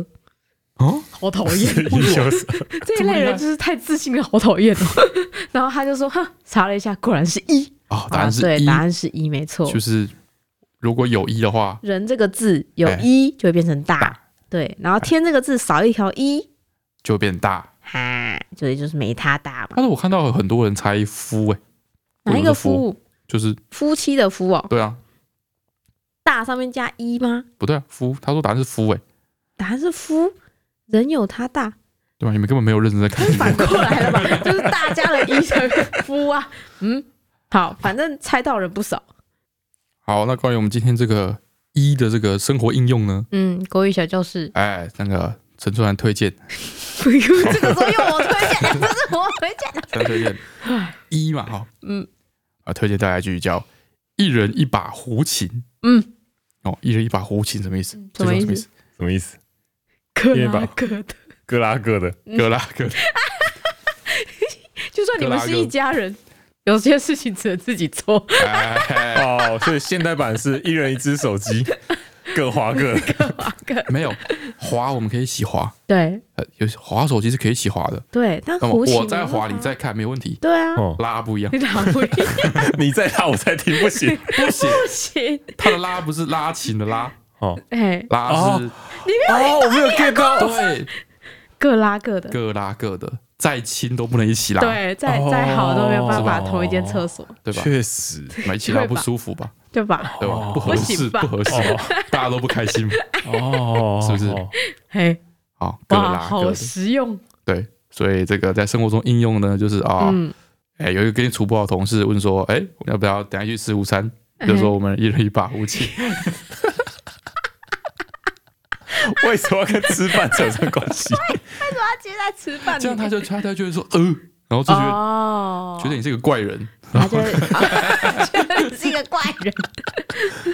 哦，好讨厌！这一类人就是太自信了，好讨厌哦。然后他就说，哼，查了一下，果然是一。哦，答案是对，答案是一，没错，就是。如果有一的话，人这个字有一就会变成大，大对。然后天这个字少一条一就变大，哈，所以就是没他大嘛。但是我看到很多人猜夫哎，哪一个夫？就是夫妻的夫哦。对啊，大上面加一吗？不对啊，夫。他说答案是夫哎，答案是夫。人有他大，对吧？你们根本没有认真在看，反过来了吧？就是大家的一乘夫啊。嗯，好，反正猜到人不少。好，那关于我们今天这个一的这个生活应用呢？嗯，国语小教室。哎，那个陈春兰推荐。不用，这个时候用我推荐，不是我推荐。谁推荐？一嘛，哈。嗯。啊，推荐大家一句叫“一人一把胡琴”。嗯。哦，一人一把胡琴什么意思？什么意思？什么意思？各拉各的，各拉各的，各拉各的。就算你们是一家人。有些事情只能自己做哦，所以现代版是一人一只手机，各划各，各划各。没有滑，我们可以一起滑。对，有滑手机是可以一起滑的。对，但我在滑，你在看，没问题。对啊，拉不一样，拉不一样。你在拉，我在听，不行，不行，不行。他的拉不是拉琴的拉哦，哎，拉是。你没有，我没有 get 到。对，各拉各的，各拉各的。再亲都不能一起拉，对，再再好都没有办法同一间厕所，对吧？确实，一起拉不舒服吧？对吧？对吧？不合适，不合适，大家都不开心，哦，是不是？嘿，好，各拉各的，好实用。对，所以这个在生活中应用呢，就是啊，哎，有一个跟你处不好的同事问说，哎，要不要等下去吃午餐？就说我们一人一把武器。为什么要跟吃饭扯上关系？为什么要接在吃饭？这样他就他他就会说，呃，然后就觉得、哦、觉得你是个怪人，他就觉得你是一个怪人，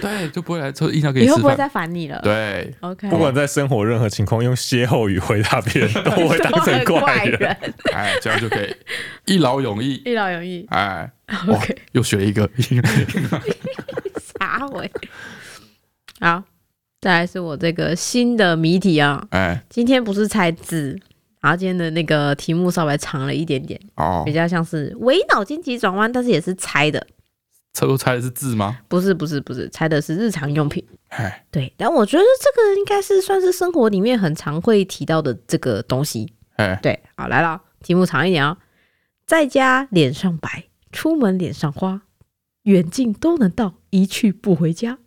对，就不会来说硬要给你吃饭，以后不会再烦你了。对，OK，不管在生活任何情况，用歇后语回答别人，都会当成怪人。哎，这样就可以一劳永逸，一劳永逸。哎，OK，又学一个，啥鬼？好。再来是我这个新的谜题啊，哎，今天不是猜字，然后今天的那个题目稍微长了一点点，哦，比较像是微脑筋急转弯，但是也是猜的。猜都猜的是字吗？不是，不是，不是，猜的是日常用品。哎，对，但我觉得这个应该是算是生活里面很常会提到的这个东西。哎，对，好，来了，题目长一点啊，在家脸上白，出门脸上花，远近都能到，一去不回家。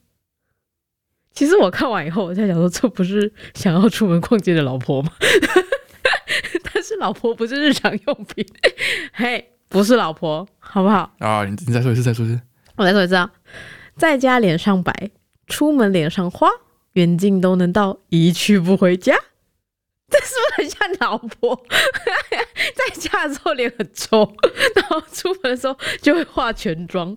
其实我看完以后，我在想说，这不是想要出门逛街的老婆吗？但是老婆不是日常用品，嘿，不是老婆，好不好？啊，你你再说一次，再说一次，我再说一次啊，在家脸上白，出门脸上花，远近都能到，一去不回家。这是不是很像老婆？在家的时候脸很臭，然后出门的时候就会化全妆。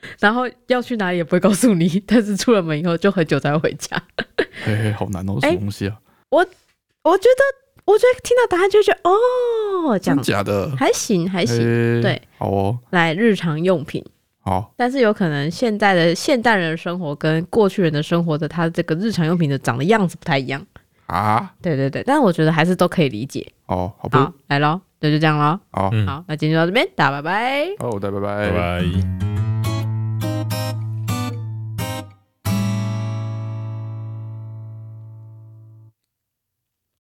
然后要去哪里也不会告诉你，但是出了门以后就很久才会回家。嘿嘿，好难哦，什么东西啊？我我觉得，我觉得听到答案就觉得哦，这样假的还行还行，对，好哦。来日常用品，好，但是有可能现在的现代人的生活跟过去人的生活的他这个日常用品的长的样子不太一样啊。对对对，但是我觉得还是都可以理解。哦，好吧，来喽，那就这样喽。好，好，那今天就到这边，大家拜拜。好，大家拜拜拜。